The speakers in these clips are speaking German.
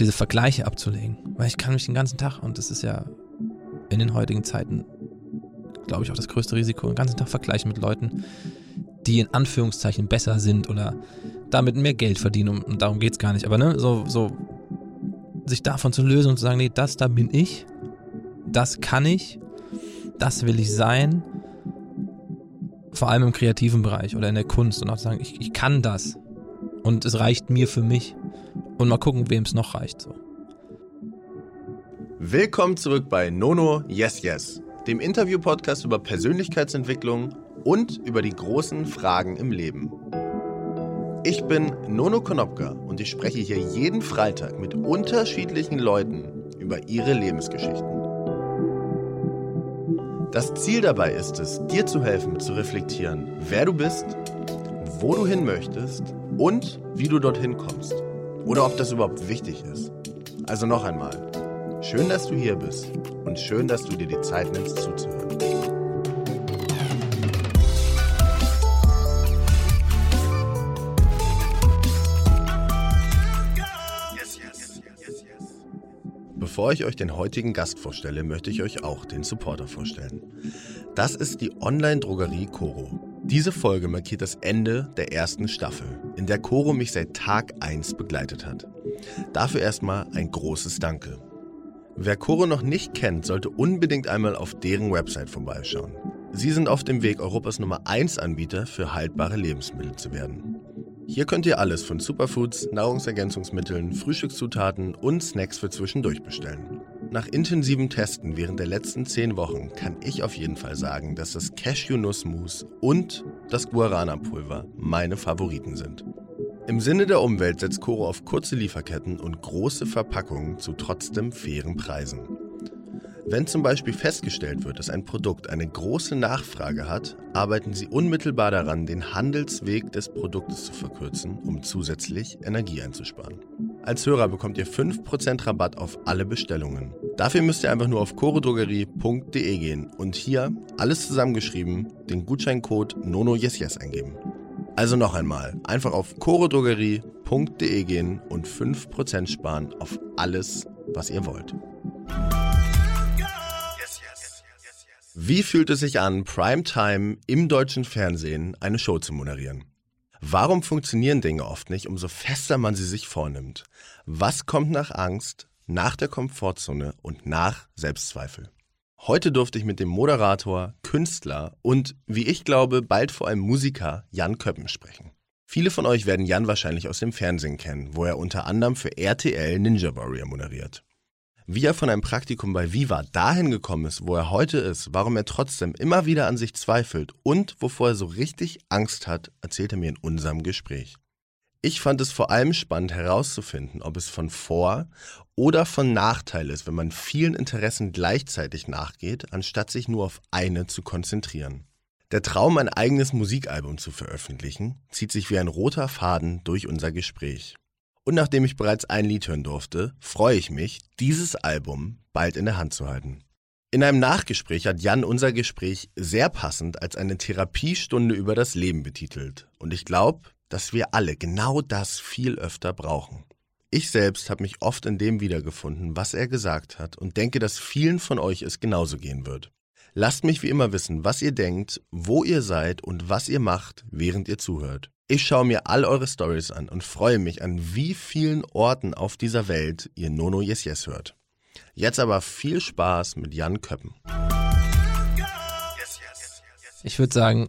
diese Vergleiche abzulegen. Weil ich kann mich den ganzen Tag, und das ist ja in den heutigen Zeiten, glaube ich, auch das größte Risiko, den ganzen Tag vergleichen mit Leuten, die in Anführungszeichen besser sind oder damit mehr Geld verdienen. Und darum geht es gar nicht. Aber ne, so, so sich davon zu lösen und zu sagen, nee, das da bin ich, das kann ich, das will ich sein. Vor allem im kreativen Bereich oder in der Kunst und auch zu sagen, ich, ich kann das. Und es reicht mir für mich. Und mal gucken, wem es noch reicht. So. Willkommen zurück bei Nono Yes Yes, dem Interview-Podcast über Persönlichkeitsentwicklung und über die großen Fragen im Leben. Ich bin Nono Konopka und ich spreche hier jeden Freitag mit unterschiedlichen Leuten über ihre Lebensgeschichten. Das Ziel dabei ist es, dir zu helfen, zu reflektieren, wer du bist, wo du hin möchtest und wie du dorthin kommst. Oder ob das überhaupt wichtig ist. Also noch einmal, schön, dass du hier bist und schön, dass du dir die Zeit nimmst zuzuhören. Bevor ich euch den heutigen Gast vorstelle, möchte ich euch auch den Supporter vorstellen. Das ist die Online-Drogerie Coro. Diese Folge markiert das Ende der ersten Staffel, in der Coro mich seit Tag 1 begleitet hat. Dafür erstmal ein großes Danke. Wer Coro noch nicht kennt, sollte unbedingt einmal auf deren Website vorbeischauen. Sie sind auf dem Weg, Europas Nummer 1 Anbieter für haltbare Lebensmittel zu werden. Hier könnt ihr alles von Superfoods, Nahrungsergänzungsmitteln, Frühstückszutaten und Snacks für zwischendurch bestellen. Nach intensivem Testen während der letzten 10 Wochen kann ich auf jeden Fall sagen, dass das Cashew-Nuss-Mousse und das Guarana-Pulver meine Favoriten sind. Im Sinne der Umwelt setzt Coro auf kurze Lieferketten und große Verpackungen zu trotzdem fairen Preisen. Wenn zum Beispiel festgestellt wird, dass ein Produkt eine große Nachfrage hat, arbeiten sie unmittelbar daran, den Handelsweg des Produktes zu verkürzen, um zusätzlich Energie einzusparen. Als Hörer bekommt ihr 5% Rabatt auf alle Bestellungen. Dafür müsst ihr einfach nur auf chorodrogerie.de gehen und hier, alles zusammengeschrieben, den Gutscheincode NONOYESYES eingeben. Also noch einmal, einfach auf chorodrogerie.de gehen und 5% sparen auf alles, was ihr wollt. Wie fühlt es sich an, Primetime im deutschen Fernsehen eine Show zu moderieren? Warum funktionieren Dinge oft nicht, umso fester man sie sich vornimmt? Was kommt nach Angst, nach der Komfortzone und nach Selbstzweifel? Heute durfte ich mit dem Moderator, Künstler und, wie ich glaube, bald vor allem Musiker Jan Köppen sprechen. Viele von euch werden Jan wahrscheinlich aus dem Fernsehen kennen, wo er unter anderem für RTL Ninja Warrior moderiert. Wie er von einem Praktikum bei Viva dahin gekommen ist, wo er heute ist, warum er trotzdem immer wieder an sich zweifelt und wovor er so richtig Angst hat, erzählt er mir in unserem Gespräch. Ich fand es vor allem spannend herauszufinden, ob es von Vor- oder von Nachteil ist, wenn man vielen Interessen gleichzeitig nachgeht, anstatt sich nur auf eine zu konzentrieren. Der Traum, ein eigenes Musikalbum zu veröffentlichen, zieht sich wie ein roter Faden durch unser Gespräch. Und nachdem ich bereits ein Lied hören durfte, freue ich mich, dieses Album bald in der Hand zu halten. In einem Nachgespräch hat Jan unser Gespräch sehr passend als eine Therapiestunde über das Leben betitelt. Und ich glaube, dass wir alle genau das viel öfter brauchen. Ich selbst habe mich oft in dem wiedergefunden, was er gesagt hat und denke, dass vielen von euch es genauso gehen wird. Lasst mich wie immer wissen, was ihr denkt, wo ihr seid und was ihr macht, während ihr zuhört. Ich schaue mir all eure Stories an und freue mich, an wie vielen Orten auf dieser Welt ihr Nono Yes Yes hört. Jetzt aber viel Spaß mit Jan Köppen. Ich würde sagen,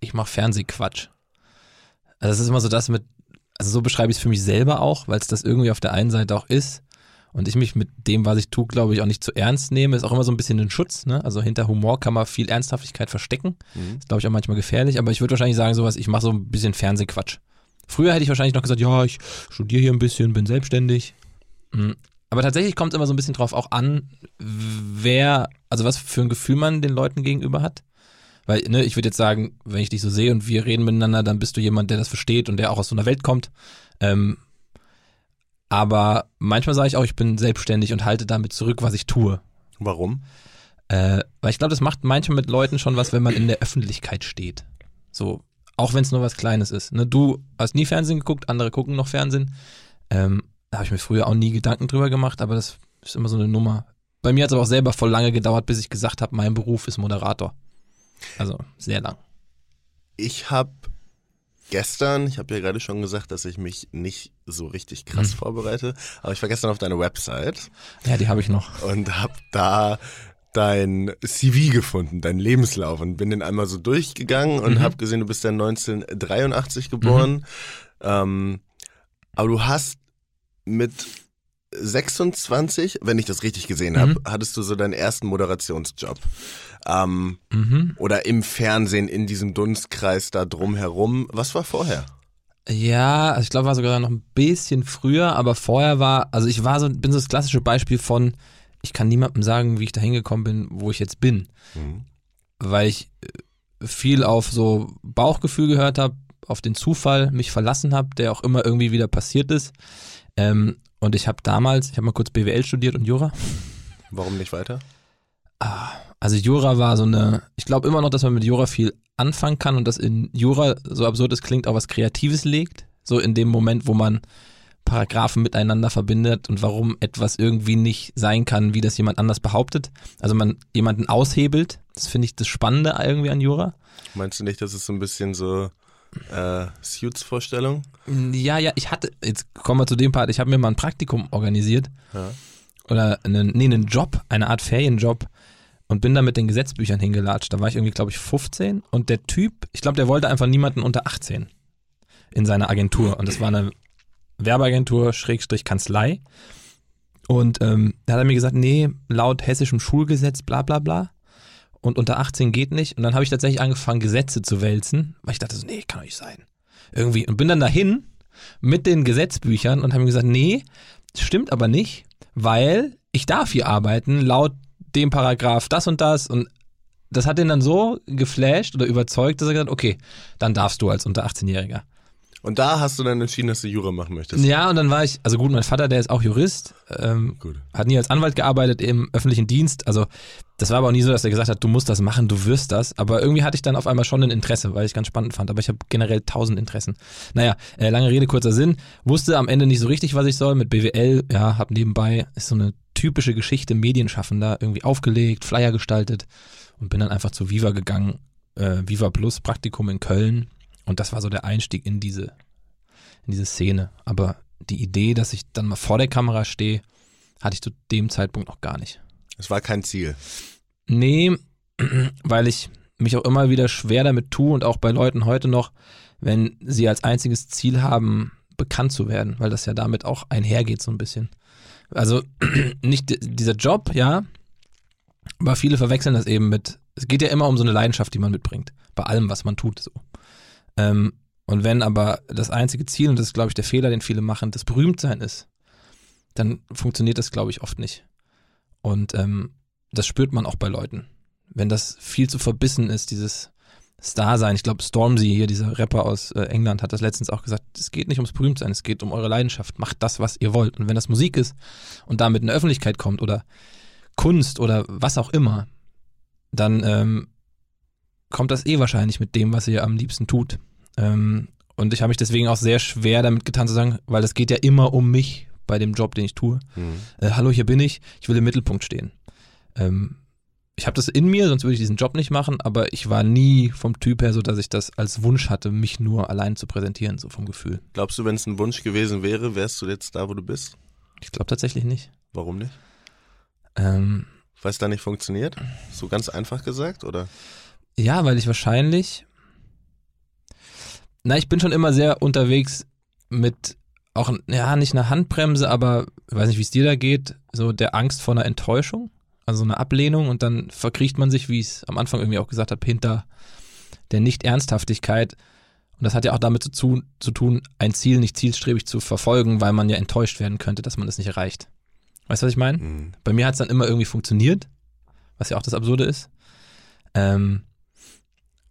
ich mache Fernsehquatsch. Also das ist immer so das mit, also so beschreibe ich es für mich selber auch, weil es das irgendwie auf der einen Seite auch ist und ich mich mit dem, was ich tue, glaube ich, auch nicht zu ernst nehme. Ist auch immer so ein bisschen ein Schutz. Ne? Also hinter Humor kann man viel Ernsthaftigkeit verstecken. Mhm. Ist, glaube ich, auch manchmal gefährlich. Aber ich würde wahrscheinlich sagen, sowas, ich mache so ein bisschen Fernsehquatsch. Früher hätte ich wahrscheinlich noch gesagt, ja, ich studiere hier ein bisschen, bin selbstständig. Mhm. Aber tatsächlich kommt es immer so ein bisschen drauf auch an, wer, also was für ein Gefühl man den Leuten gegenüber hat. Weil, ne, ich würde jetzt sagen, wenn ich dich so sehe und wir reden miteinander, dann bist du jemand, der das versteht und der auch aus so einer Welt kommt. Ähm, aber manchmal sage ich auch, ich bin selbstständig und halte damit zurück, was ich tue. Warum? Äh, weil ich glaube, das macht manchmal mit Leuten schon was, wenn man in der Öffentlichkeit steht. So, auch wenn es nur was Kleines ist. Ne, du hast nie Fernsehen geguckt, andere gucken noch Fernsehen. Ähm, habe ich mir früher auch nie Gedanken drüber gemacht, aber das ist immer so eine Nummer. Bei mir hat es aber auch selber voll lange gedauert, bis ich gesagt habe, mein Beruf ist Moderator. Also sehr lang. Ich habe gestern, ich habe ja gerade schon gesagt, dass ich mich nicht so richtig krass Hm. vorbereite, aber ich war gestern auf deine Website Ja, die habe ich noch. und habe da dein CV gefunden, dein Lebenslauf und bin den einmal so durchgegangen und Mhm. habe gesehen, du bist ja 1983 geboren. Ähm, aber du hast mit 26, wenn ich das richtig gesehen habe, Mhm. hattest du so deinen ersten Moderationsjob. Ähm, Mhm. oder im Fernsehen in diesem Dunstkreis da drumherum. Was war vorher? Ja, also ich glaube, war sogar noch ein bisschen früher, aber vorher war, also ich war so, bin so das klassische Beispiel von, ich kann niemandem sagen, wie ich da hingekommen bin, wo ich jetzt bin. Weil ich äh, viel auf so Bauchgefühl gehört habe, auf den Zufall mich verlassen habe, der auch immer irgendwie wieder passiert ist. Ähm, und ich habe damals, ich habe mal kurz BWL studiert und Jura. Warum nicht weiter? Ah, also Jura war so eine, ich glaube immer noch, dass man mit Jura viel anfangen kann und dass in Jura, so absurd es klingt, auch was Kreatives legt. So in dem Moment, wo man Paragraphen miteinander verbindet und warum etwas irgendwie nicht sein kann, wie das jemand anders behauptet. Also man jemanden aushebelt. Das finde ich das Spannende irgendwie an Jura. Meinst du nicht, das ist so ein bisschen so äh, Suits-Vorstellung? Ja, ja, ich hatte, jetzt kommen wir zu dem Part, ich habe mir mal ein Praktikum organisiert. Ja. Oder einen, nee, einen Job, eine Art Ferienjob und bin da mit den Gesetzbüchern hingelatscht. Da war ich irgendwie, glaube ich, 15 und der Typ, ich glaube, der wollte einfach niemanden unter 18 in seiner Agentur. Und das war eine Werbeagentur, Schrägstrich Kanzlei. Und ähm, da hat er mir gesagt, nee, laut hessischem Schulgesetz, bla bla bla. Und unter 18 geht nicht. Und dann habe ich tatsächlich angefangen, Gesetze zu wälzen, weil ich dachte so, nee, kann doch nicht sein. Irgendwie. Und bin dann dahin mit den Gesetzbüchern und habe ihm gesagt, nee, stimmt aber nicht, weil ich darf hier arbeiten, laut dem Paragraph das und das. Und das hat ihn dann so geflasht oder überzeugt, dass er gesagt hat, okay, dann darfst du als unter 18-Jähriger. Und da hast du dann entschieden, dass du Jura machen möchtest. Ja, und dann war ich, also gut, mein Vater, der ist auch Jurist, ähm, hat nie als Anwalt gearbeitet im öffentlichen Dienst. Also das war aber auch nie so, dass er gesagt hat, du musst das machen, du wirst das. Aber irgendwie hatte ich dann auf einmal schon ein Interesse, weil ich ganz spannend fand. Aber ich habe generell tausend Interessen. Naja, äh, lange Rede, kurzer Sinn. Wusste am Ende nicht so richtig, was ich soll. Mit BWL, ja, hab nebenbei, ist so eine typische Geschichte, Medienschaffender, irgendwie aufgelegt, Flyer gestaltet und bin dann einfach zu Viva gegangen. Äh, Viva Plus, Praktikum in Köln. Und das war so der Einstieg in diese, in diese Szene. Aber die Idee, dass ich dann mal vor der Kamera stehe, hatte ich zu dem Zeitpunkt noch gar nicht. Es war kein Ziel. Nee, weil ich mich auch immer wieder schwer damit tue und auch bei Leuten heute noch, wenn sie als einziges Ziel haben, bekannt zu werden, weil das ja damit auch einhergeht so ein bisschen. Also nicht di- dieser Job, ja, aber viele verwechseln das eben mit, es geht ja immer um so eine Leidenschaft, die man mitbringt, bei allem, was man tut, so. Ähm, und wenn aber das einzige Ziel, und das ist, glaube ich, der Fehler, den viele machen, das Berühmtsein ist, dann funktioniert das, glaube ich, oft nicht. Und ähm, das spürt man auch bei Leuten. Wenn das viel zu verbissen ist, dieses Star-Sein. Ich glaube, Stormzy, hier dieser Rapper aus äh, England, hat das letztens auch gesagt, es geht nicht ums Berühmtsein, es geht um eure Leidenschaft. Macht das, was ihr wollt. Und wenn das Musik ist und damit in der Öffentlichkeit kommt oder Kunst oder was auch immer, dann ähm, kommt das eh wahrscheinlich mit dem, was ihr am liebsten tut. Ähm, und ich habe mich deswegen auch sehr schwer damit getan zu sagen, weil es geht ja immer um mich bei dem Job, den ich tue Hm. äh, hallo, hier bin ich, ich will im Mittelpunkt stehen. Ähm, ich habe das in mir, sonst würde ich diesen Job nicht machen, aber ich war nie vom Typ her so, dass ich das als Wunsch hatte, mich nur allein zu präsentieren, so vom Gefühl. Glaubst du, wenn es ein Wunsch gewesen wäre, wärst du jetzt da, wo du bist? Ich glaube tatsächlich nicht. Warum nicht? Ähm, Weil es da nicht funktioniert? So ganz einfach gesagt, oder? Ja, weil ich wahrscheinlich, na, ich bin schon immer sehr unterwegs mit auch, ja, nicht einer Handbremse, aber ich weiß nicht, wie es dir da geht, so der Angst vor einer Enttäuschung, also eine Ablehnung und dann verkriecht man sich, wie ich es am Anfang irgendwie auch gesagt habe, hinter der Nicht-Ernsthaftigkeit. Und das hat ja auch damit zu, tun, zu tun, ein Ziel nicht zielstrebig zu verfolgen, weil man ja enttäuscht werden könnte, dass man es nicht erreicht. Weißt du, was ich meine? Hm. Bei mir hat es dann immer irgendwie funktioniert, was ja auch das Absurde ist. Ähm,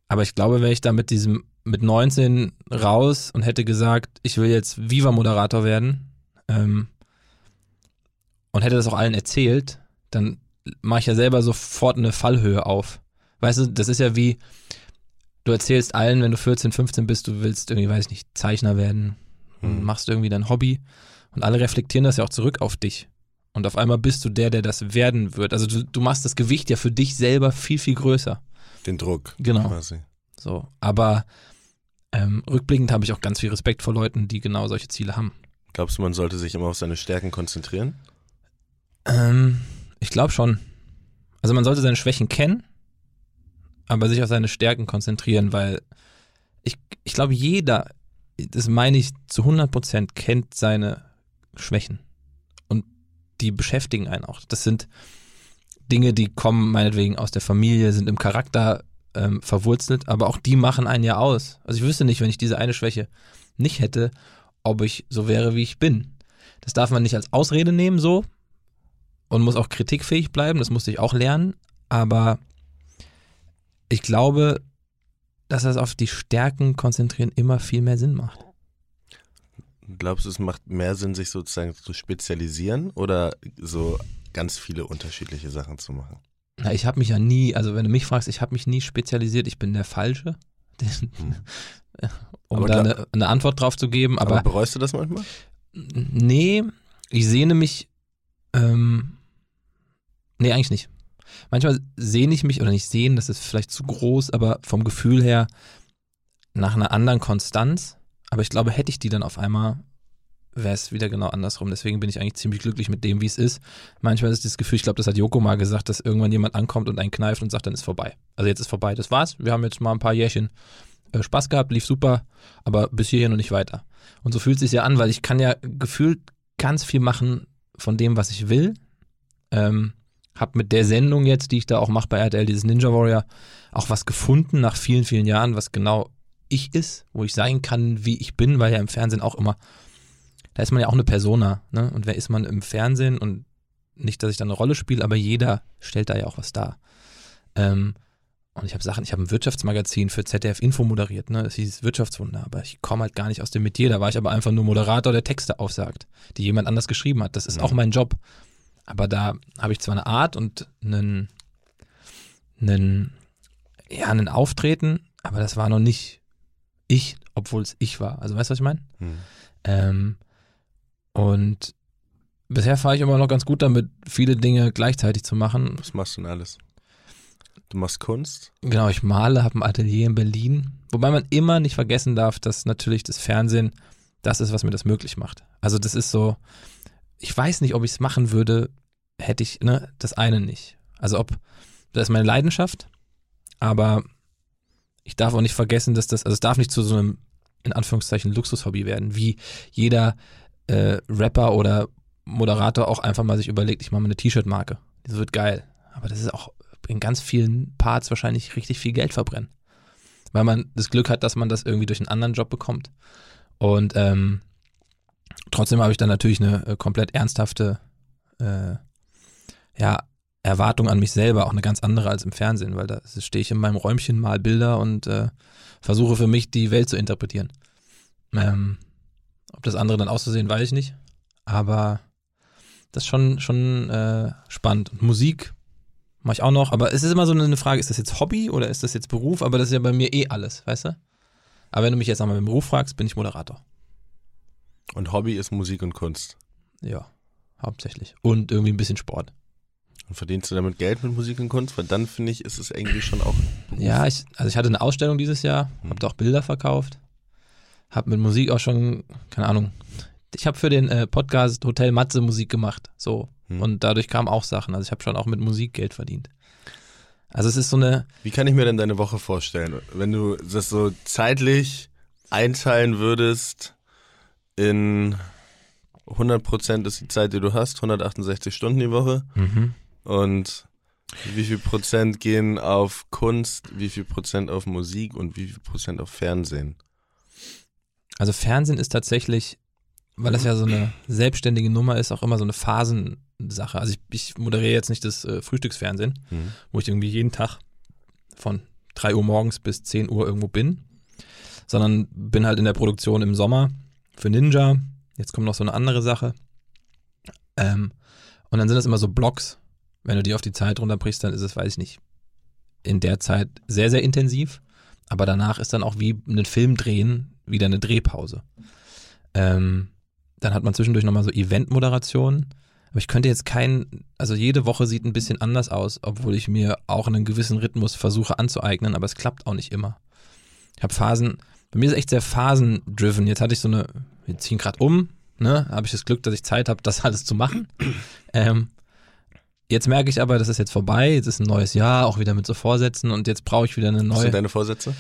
aber ich glaube, wäre ich da mit diesem, mit 19 raus und hätte gesagt, ich will jetzt Viva-Moderator werden ähm, und hätte das auch allen erzählt, dann mache ich ja selber sofort eine Fallhöhe auf. Weißt du, das ist ja wie, du erzählst allen, wenn du 14, 15 bist, du willst irgendwie, weiß ich nicht, Zeichner werden und Hm. machst irgendwie dein Hobby. Und alle reflektieren das ja auch zurück auf dich. Und auf einmal bist du der, der das werden wird. Also du, du machst das Gewicht ja für dich selber viel, viel größer. Den Druck. Genau. Quasi. So. Aber ähm, rückblickend habe ich auch ganz viel Respekt vor Leuten, die genau solche Ziele haben. Glaubst du, man sollte sich immer auf seine Stärken konzentrieren? Ähm, ich glaube schon. Also man sollte seine Schwächen kennen, aber sich auf seine Stärken konzentrieren, weil ich, ich glaube, jeder, das meine ich zu 100 Prozent, kennt seine Schwächen. Und die beschäftigen einen auch. Das sind Dinge, die kommen meinetwegen aus der Familie, sind im Charakter ähm, verwurzelt, aber auch die machen einen ja aus. Also ich wüsste nicht, wenn ich diese eine Schwäche nicht hätte, ob ich so wäre, wie ich bin. Das darf man nicht als Ausrede nehmen, so. Und muss auch kritikfähig bleiben, das musste ich auch lernen. Aber ich glaube, dass das auf die Stärken konzentrieren immer viel mehr Sinn macht. Glaubst du, es macht mehr Sinn, sich sozusagen zu spezialisieren oder so ganz viele unterschiedliche Sachen zu machen? Na, ich habe mich ja nie, also wenn du mich fragst, ich habe mich nie spezialisiert, ich bin der Falsche. Hm. um Aber da eine, eine Antwort drauf zu geben. Aber, Aber, bereust du das manchmal? nee, ich sehne mich, ähm, nee, eigentlich nicht. Manchmal sehne ich mich, oder nicht sehen, das ist vielleicht zu groß, aber vom Gefühl her nach einer anderen Konstanz. Aber ich glaube, hätte ich die dann auf einmal, wäre es wieder genau andersrum. Deswegen bin ich eigentlich ziemlich glücklich mit dem, wie es ist. Manchmal ist das Gefühl, ich glaube, das hat Joko mal gesagt, dass irgendwann jemand ankommt und einen kneift und sagt, dann ist vorbei. Also jetzt ist vorbei, das war's. Wir haben jetzt mal ein paar Jährchen äh, Spaß gehabt, lief super, aber bis hierhin und nicht weiter. Und so fühlt es sich ja an, weil ich kann ja gefühlt ganz viel machen von dem, was ich will. Ähm, hab mit der Sendung jetzt, die ich da auch mache bei RTL, dieses Ninja Warrior, auch was gefunden nach vielen, vielen Jahren, was genau ich ist, wo ich sein kann, wie ich bin, weil ja im Fernsehen auch immer, da ist man ja auch eine Persona, ne? Und wer ist man im Fernsehen und nicht, dass ich da eine Rolle spiele, aber jeder stellt da ja auch was dar. Ähm, und ich habe Sachen, ich habe ein Wirtschaftsmagazin für ZDF Info moderiert, ne? Das hieß Wirtschaftswunder, aber ich komme halt gar nicht aus dem Metier. Da war ich aber einfach nur Moderator, der Texte aufsagt, die jemand anders geschrieben hat. Das ist Mhm. auch mein Job. Aber da habe ich zwar eine Art und einen, einen, ja, einen Auftreten, aber das war noch nicht ich, obwohl es ich war. Also weißt du, was ich meine? Hm. Ähm, und bisher fahre ich immer noch ganz gut damit, viele Dinge gleichzeitig zu machen. Was machst du denn alles? Du machst Kunst? Genau, ich male, habe ein Atelier in Berlin. Wobei man immer nicht vergessen darf, dass natürlich das Fernsehen das ist, was mir das möglich macht. Also das ist so, ich weiß nicht, ob ich es machen würde, hätte ich ne, das eine nicht. Also ob, das ist meine Leidenschaft, aber ich darf auch nicht vergessen, dass das, also es darf nicht zu so einem, in Anführungszeichen, Luxushobby werden, wie jeder äh, Rapper oder Moderator auch einfach mal sich überlegt, ich mache mal eine T-Shirt-Marke. Das wird geil. Aber das ist auch in ganz vielen Parts wahrscheinlich richtig viel Geld verbrennen. Weil man das Glück hat, dass man das irgendwie durch einen anderen Job bekommt. Und ähm, trotzdem habe ich dann natürlich eine äh, komplett ernsthafte äh, ja, Erwartung an mich selber, auch eine ganz andere als im Fernsehen, weil da stehe ich in meinem Räumchen, mal Bilder und äh, versuche für mich die Welt zu interpretieren. Ähm, ob das andere dann auszusehen, weiß ich nicht. Aber das ist schon, schon äh, spannend. Und Musik mache ich auch noch, aber es ist immer so eine Frage, ist das jetzt Hobby oder ist das jetzt Beruf? Aber das ist ja bei mir eh alles, weißt du? Aber wenn du mich jetzt nochmal mit dem Beruf fragst, bin ich Moderator. Und Hobby ist Musik und Kunst. Ja, hauptsächlich. Und irgendwie ein bisschen Sport. Und verdienst du damit Geld mit Musik und Kunst? Weil dann finde ich, ist es irgendwie schon auch. Beruf. Ja, ich, also ich hatte eine Ausstellung dieses Jahr, Hm. habe da auch Bilder verkauft, habe mit Musik auch schon, keine Ahnung, ich habe für den äh, Podcast Hotel Matze Musik gemacht, so. Hm. Und dadurch kamen auch Sachen. Also ich habe schon auch mit Musik Geld verdient. Also es ist so eine, Wie kann ich mir denn deine Woche vorstellen? Wenn du das so zeitlich einteilen würdest in 100% ist die Zeit, die du hast, 168 Stunden die Woche. Und wie viel Prozent gehen auf Kunst, wie viel Prozent auf Musik und wie viel Prozent auf Fernsehen? Also Fernsehen ist tatsächlich, weil das ja so eine selbstständige Nummer ist, auch immer so eine Phasensache. Also ich, ich moderiere jetzt nicht das äh, Frühstücksfernsehen, Hm. wo ich irgendwie jeden Tag von 3 Uhr morgens bis 10 Uhr irgendwo bin, sondern bin halt in der Produktion im Sommer für Ninja. Jetzt kommt noch so eine andere Sache. Ähm, und dann sind das immer so Blocks. Wenn du die auf die Zeit runterbrichst, dann ist es, weiß ich nicht, in der Zeit sehr, sehr intensiv. Aber danach ist dann auch wie einen Film drehen wieder eine Drehpause. Ähm, dann hat man zwischendurch nochmal so Event-Moderationen. Aber ich könnte jetzt keinen, also jede Woche sieht ein bisschen anders aus, obwohl ich mir auch einen gewissen Rhythmus versuche anzueignen, aber es klappt auch nicht immer. Ich habe Phasen, bei mir ist echt sehr phasen-driven. Jetzt hatte ich so eine, wir ziehen gerade um, ne, habe ich das Glück, dass ich Zeit habe, das alles zu machen. Ähm, jetzt merke ich aber, das ist jetzt vorbei, jetzt ist ein neues Jahr, auch wieder mit so Vorsätzen und jetzt brauche ich wieder eine Was neue. sind deine Vorsätze?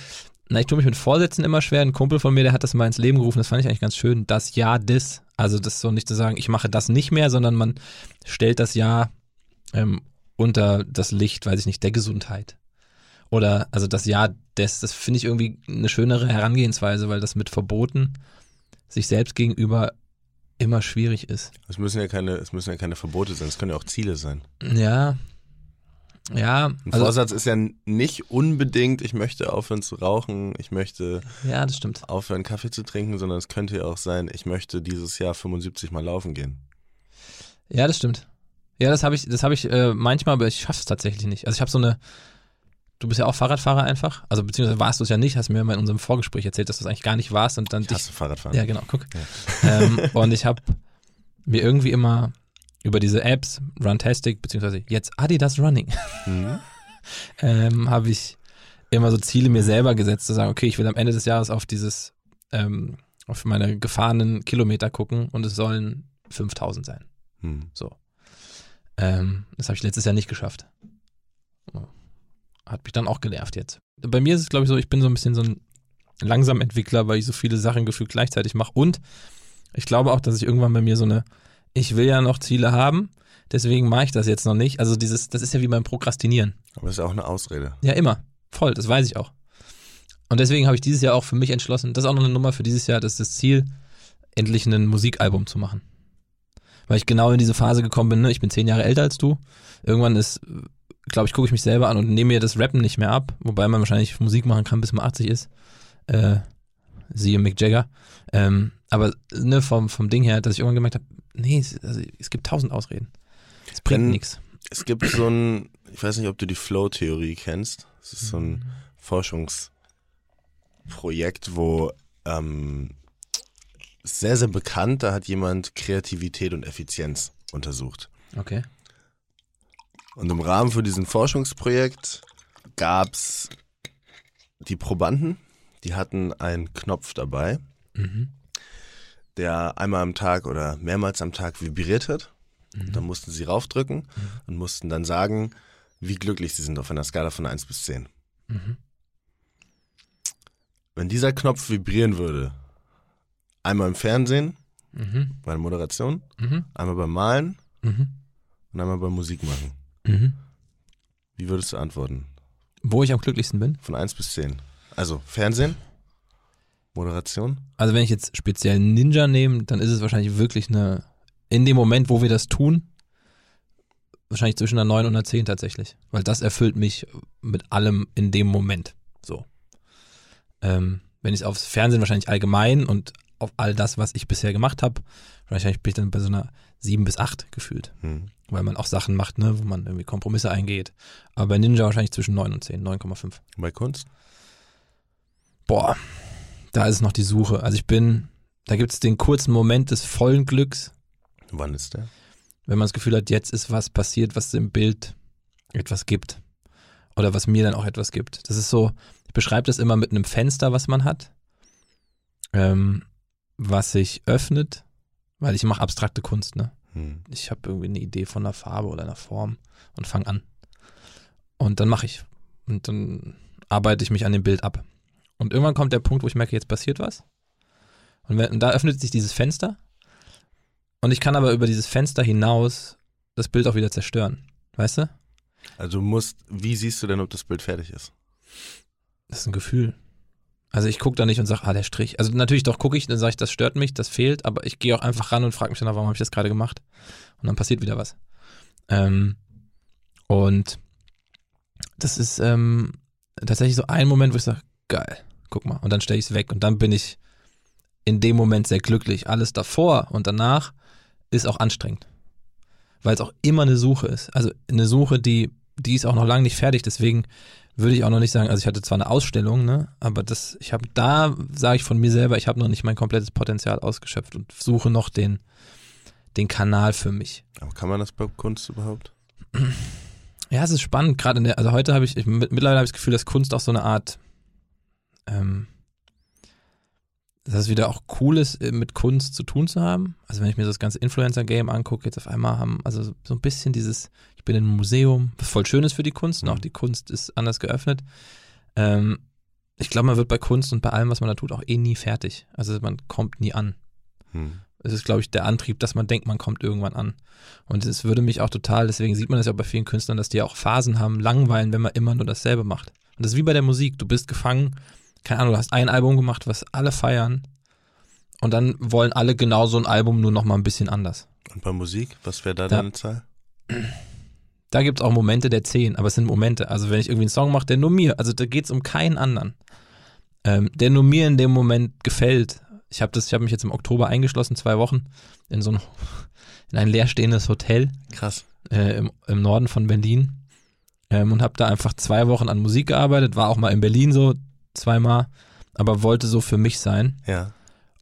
Na, ich tue mich mit Vorsätzen immer schwer. Ein Kumpel von mir, der hat das mal ins Leben gerufen, das fand ich eigentlich ganz schön. Das Jahr des. Also das so nicht zu sagen, ich mache das nicht mehr, sondern man stellt das Jahr ähm, unter das Licht, weiß ich nicht, der Gesundheit. Oder also das Jahr des, das finde ich irgendwie eine schönere Herangehensweise, weil das mit Verboten sich selbst gegenüber immer schwierig ist. Es müssen ja keine, es müssen ja keine Verbote sein, es können ja auch Ziele sein. Ja. Ja, Ein also, Vorsatz ist ja nicht unbedingt, ich möchte aufhören zu rauchen, ich möchte ja, das stimmt. aufhören Kaffee zu trinken, sondern es könnte ja auch sein, ich möchte dieses Jahr 75 Mal laufen gehen. Ja, das stimmt. Ja, das habe ich, das habe ich äh, manchmal, aber ich schaffe es tatsächlich nicht. Also ich habe so eine, du bist ja auch Fahrradfahrer einfach, also beziehungsweise warst du es ja nicht, hast mir mal in unserem Vorgespräch erzählt, dass du es eigentlich gar nicht warst und dann Ich dich, hasse Fahrradfahren. ja genau, guck. Ähm, und ich habe mir irgendwie immer über diese Apps, Runtastic, beziehungsweise jetzt Adidas Running, Mhm. ähm, habe ich immer so Ziele mir selber gesetzt, zu sagen, okay, ich will am Ende des Jahres auf dieses, ähm, auf meine gefahrenen Kilometer gucken und es sollen 5000 sein. Mhm. Ähm, das habe ich letztes Jahr nicht geschafft. Hat mich dann auch genervt jetzt. Bei mir ist es, glaube ich, so, ich bin so ein bisschen so ein langsam Entwickler, weil ich so viele Sachen gefühlt gleichzeitig mache. Und ich glaube auch, dass ich irgendwann bei mir so eine, ich will ja noch Ziele haben, deswegen mache ich das jetzt noch nicht. Also dieses, das ist ja wie beim Prokrastinieren. Aber das ist ja auch eine Ausrede. Ja, immer. Voll, das weiß ich auch. Und deswegen habe ich dieses Jahr auch für mich entschlossen, das ist auch noch eine Nummer für dieses Jahr, das ist das Ziel, endlich ein Musikalbum zu machen. Weil ich genau in diese Phase gekommen bin, ne? ich bin zehn Jahre älter als du. Irgendwann ist, glaube ich, gucke ich mich selber an und nehme mir das Rappen nicht mehr ab, wobei man wahrscheinlich Musik machen kann, bis man 80 ist. Äh, siehe Mick Jagger. Ähm, aber ne, vom, vom Ding her, dass ich irgendwann gemerkt habe, nee, es, also, es gibt tausend Ausreden. Es bringt nichts. Es gibt so ein, ich weiß nicht, ob du die Flow-Theorie kennst. Es ist so ein Forschungsprojekt, wo ähm, sehr, sehr bekannt, da hat jemand Kreativität und Effizienz untersucht. Okay. Und im Rahmen für diesen Forschungsprojekt gab's die Probanden, die hatten einen Knopf dabei, Mhm. Der einmal am Tag oder mehrmals am Tag vibriert hat. Und dann mussten sie raufdrücken und mussten dann sagen, wie glücklich sie sind auf einer Skala von 1 bis 10. Mhm. Wenn dieser Knopf vibrieren würde, einmal im Fernsehen, Mhm. bei der Moderation, Mhm. einmal beim Malen Mhm. und einmal beim Musik machen, Mhm. wie würdest du antworten? Wo ich am glücklichsten bin? Von 1 bis 10. Also Fernsehen, Moderation, Also wenn ich jetzt speziell Ninja nehme, dann ist es wahrscheinlich wirklich eine, in dem Moment, wo wir das tun, wahrscheinlich zwischen einer 9 und einer 10 tatsächlich. Weil das erfüllt mich mit allem in dem Moment. So. Ähm, wenn ich aufs Fernsehen wahrscheinlich allgemein und auf all das, was ich bisher gemacht habe, wahrscheinlich bin ich dann bei so einer 7 bis 8 gefühlt. hm. Weil man auch Sachen macht, ne, wo man irgendwie Kompromisse eingeht. Aber bei Ninja wahrscheinlich zwischen 9 und 10, 9,5. bei Kunst, Boah, da ist noch die Suche. Also ich bin, da gibt es den kurzen Moment des vollen Glücks, wann ist der? wenn man das Gefühl hat, jetzt ist was passiert, was dem Bild etwas gibt. Oder was mir dann auch etwas gibt. Das ist so, ich beschreibe das immer mit einem Fenster, was man hat, ähm, was sich öffnet, weil ich mache abstrakte Kunst, ne? Hm. Ich habe irgendwie eine Idee von einer Farbe oder einer Form und fange an. Und dann mache ich. Und dann arbeite ich mich an dem Bild ab. Und irgendwann kommt der Punkt, wo ich merke, jetzt passiert was. Und, wenn, und da öffnet sich dieses Fenster. Und ich kann aber über dieses Fenster hinaus das Bild auch wieder zerstören. Weißt du? Also du musst, wie siehst du denn, ob das Bild fertig ist? Das ist ein Gefühl. Also ich gucke da nicht und sage, ah, der Strich. Also natürlich doch gucke ich, dann sage ich, das stört mich, das fehlt, aber ich gehe auch einfach ran und frage mich dann, warum habe ich das gerade gemacht? Und dann passiert wieder was. Ähm, und das ist ähm, tatsächlich so ein Moment, wo ich sage, geil, guck mal. Und dann stelle ich es weg und dann bin ich in dem Moment sehr glücklich. Alles davor und danach ist auch anstrengend. Weil es auch immer eine Suche ist. Also eine Suche, die die ist auch noch lange nicht fertig, deswegen würde ich auch noch nicht sagen, also ich hatte zwar eine Ausstellung, ne, aber das, ich habe da, sage ich von mir selber, ich habe noch nicht mein komplettes Potenzial ausgeschöpft und suche noch den, den Kanal für mich. Aber kann man das bei Kunst überhaupt? Ja, es ist spannend, gerade in der, also heute habe ich, ich mittlerweile habe ich das Gefühl, dass Kunst auch so eine Art, ähm, dass es wieder auch cool ist, äh, mit Kunst zu tun zu haben. Also wenn ich mir das ganze Influencer-Game angucke, jetzt auf einmal haben, also so ein bisschen dieses, ich bin in einem Museum, was voll schön ist für die Kunst und auch die Kunst ist anders geöffnet. Ähm, ich glaube, man wird bei Kunst und bei allem, was man da tut, auch eh nie fertig. Also man kommt nie an. Hm. Es ist, glaube ich, der Antrieb, dass man denkt, man kommt irgendwann an. Und es würde mich auch total, deswegen sieht man das ja auch bei vielen Künstlern, dass die auch Phasen haben, langweilen, wenn man immer nur dasselbe macht. Und das ist wie bei der Musik. Du bist gefangen keine Ahnung, du hast ein Album gemacht, was alle feiern und dann wollen alle genau so ein Album nur noch mal ein bisschen anders. Und bei Musik, was wäre da, da deine Zahl? Da gibt es auch Momente der zehn, aber es sind Momente. Also wenn ich irgendwie einen Song mache, der nur mir, also da geht es um keinen anderen, ähm, der nur mir in dem Moment gefällt. Ich habe habe mich jetzt im Oktober eingeschlossen, zwei Wochen in so ein, in ein leerstehendes Hotel. Krass. Äh, im, im Norden von Berlin ähm, und habe da einfach zwei Wochen an Musik gearbeitet. War auch mal in Berlin so zweimal, aber wollte so für mich sein. Ja.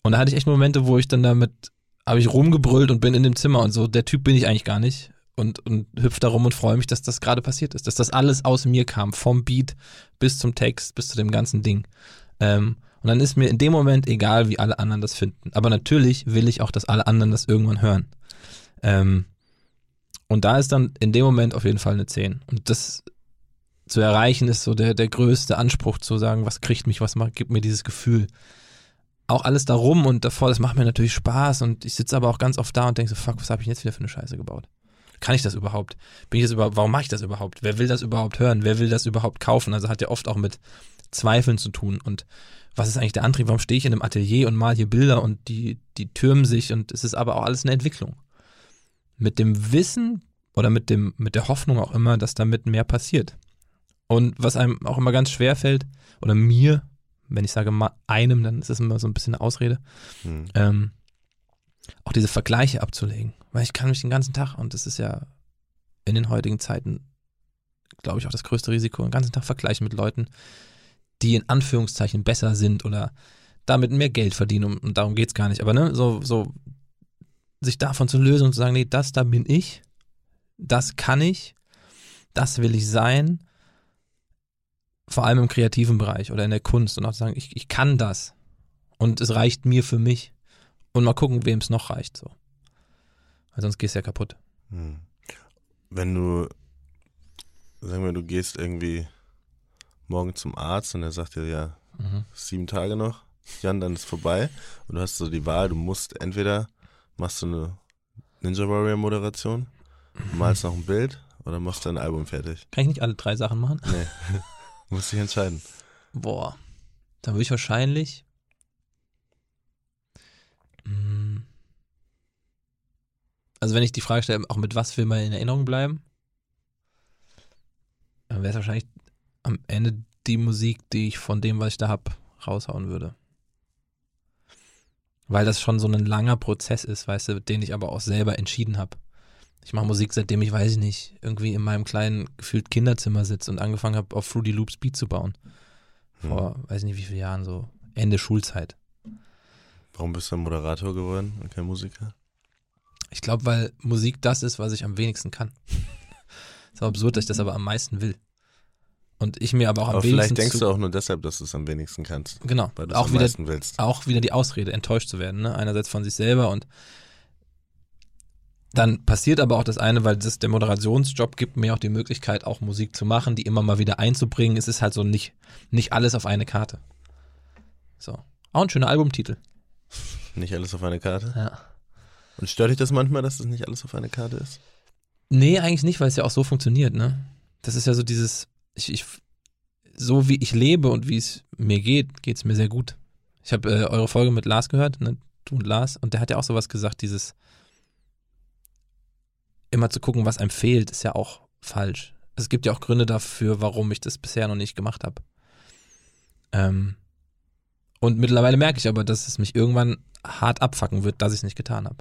Und da hatte ich echt Momente, wo ich dann damit, habe ich rumgebrüllt und bin in dem Zimmer und so, der Typ bin ich eigentlich gar nicht. Und, und hüpfe da rum und freue mich, dass das gerade passiert ist, dass das alles aus mir kam, vom Beat bis zum Text, bis zu dem ganzen Ding. Ähm, und dann ist mir in dem Moment egal, wie alle anderen das finden. Aber natürlich will ich auch, dass alle anderen das irgendwann hören. Ähm, und da ist dann in dem Moment auf jeden Fall eine 10. Und das zu erreichen, ist so der, der größte Anspruch zu sagen, was kriegt mich, was macht, gibt mir dieses Gefühl. Auch alles darum und davor, das macht mir natürlich Spaß und ich sitze aber auch ganz oft da und denke so, fuck, was habe ich jetzt wieder für eine Scheiße gebaut? Kann ich das überhaupt? Bin ich das überhaupt, warum mache ich das überhaupt? Wer will das überhaupt hören? Wer will das überhaupt kaufen? Also hat ja oft auch mit Zweifeln zu tun und was ist eigentlich der Antrieb? Warum stehe ich in einem Atelier und mal hier Bilder und die, die türmen sich und es ist aber auch alles eine Entwicklung. Mit dem Wissen oder mit dem, mit der Hoffnung auch immer, dass damit mehr passiert. Und was einem auch immer ganz schwer fällt, oder mir, wenn ich sage einem, dann ist das immer so ein bisschen eine Ausrede, hm. ähm, auch diese Vergleiche abzulegen. Weil ich kann mich den ganzen Tag, und das ist ja in den heutigen Zeiten, glaube ich, auch das größte Risiko, den ganzen Tag vergleichen mit Leuten, die in Anführungszeichen besser sind oder damit mehr Geld verdienen. Und, und darum geht es gar nicht. Aber ne, so, so sich davon zu lösen und zu sagen, nee, das da bin ich, das kann ich, das will ich sein vor allem im kreativen Bereich oder in der Kunst und auch sagen, ich, ich kann das und es reicht mir für mich und mal gucken, wem es noch reicht so. Weil sonst gehst du ja kaputt. Hm. Wenn du, sagen wir, du gehst irgendwie morgen zum Arzt und er sagt dir, ja, mhm. sieben Tage noch, Jan, dann ist vorbei und du hast so die Wahl, du musst entweder machst du eine Ninja Warrior Moderation, malst noch ein Bild oder machst dein Album fertig. Kann ich nicht alle drei Sachen machen? Nee. Muss ich entscheiden. Boah. Dann würde ich wahrscheinlich. Mm, also, wenn ich die Frage stelle, auch mit was will man in Erinnerung bleiben, dann wäre es wahrscheinlich am Ende die Musik, die ich von dem, was ich da habe, raushauen würde. Weil das schon so ein langer Prozess ist, weißt du, den ich aber auch selber entschieden habe. Ich mache Musik, seitdem ich, weiß ich nicht, irgendwie in meinem kleinen, gefühlt Kinderzimmer sitze und angefangen habe, auf Fruity Loops Beat zu bauen. Vor, hm. weiß ich nicht wie viele Jahren, so Ende Schulzeit. Warum bist du ein Moderator geworden und kein Musiker? Ich glaube, weil Musik das ist, was ich am wenigsten kann. ist auch absurd, dass ich das aber am meisten will. Und ich mir aber auch am aber wenigsten. Vielleicht denkst du auch nur deshalb, dass du es am wenigsten kannst. Genau. Weil du auch am wieder, meisten willst. Auch wieder die Ausrede, enttäuscht zu werden. Ne? Einerseits von sich selber und dann passiert aber auch das eine, weil das, der Moderationsjob gibt mir auch die Möglichkeit, auch Musik zu machen, die immer mal wieder einzubringen. Es ist halt so nicht, nicht alles auf eine Karte. So. Auch ein schöner Albumtitel. Nicht alles auf eine Karte? Ja. Und stört dich das manchmal, dass das nicht alles auf eine Karte ist? Nee, eigentlich nicht, weil es ja auch so funktioniert, ne? Das ist ja so dieses, ich, ich so wie ich lebe und wie es mir geht, geht es mir sehr gut. Ich habe äh, eure Folge mit Lars gehört, ne? Du und Lars, und der hat ja auch sowas gesagt, dieses, immer zu gucken, was einem fehlt, ist ja auch falsch. Es gibt ja auch Gründe dafür, warum ich das bisher noch nicht gemacht habe. Ähm, und mittlerweile merke ich aber, dass es mich irgendwann hart abfacken wird, dass ich es nicht getan habe.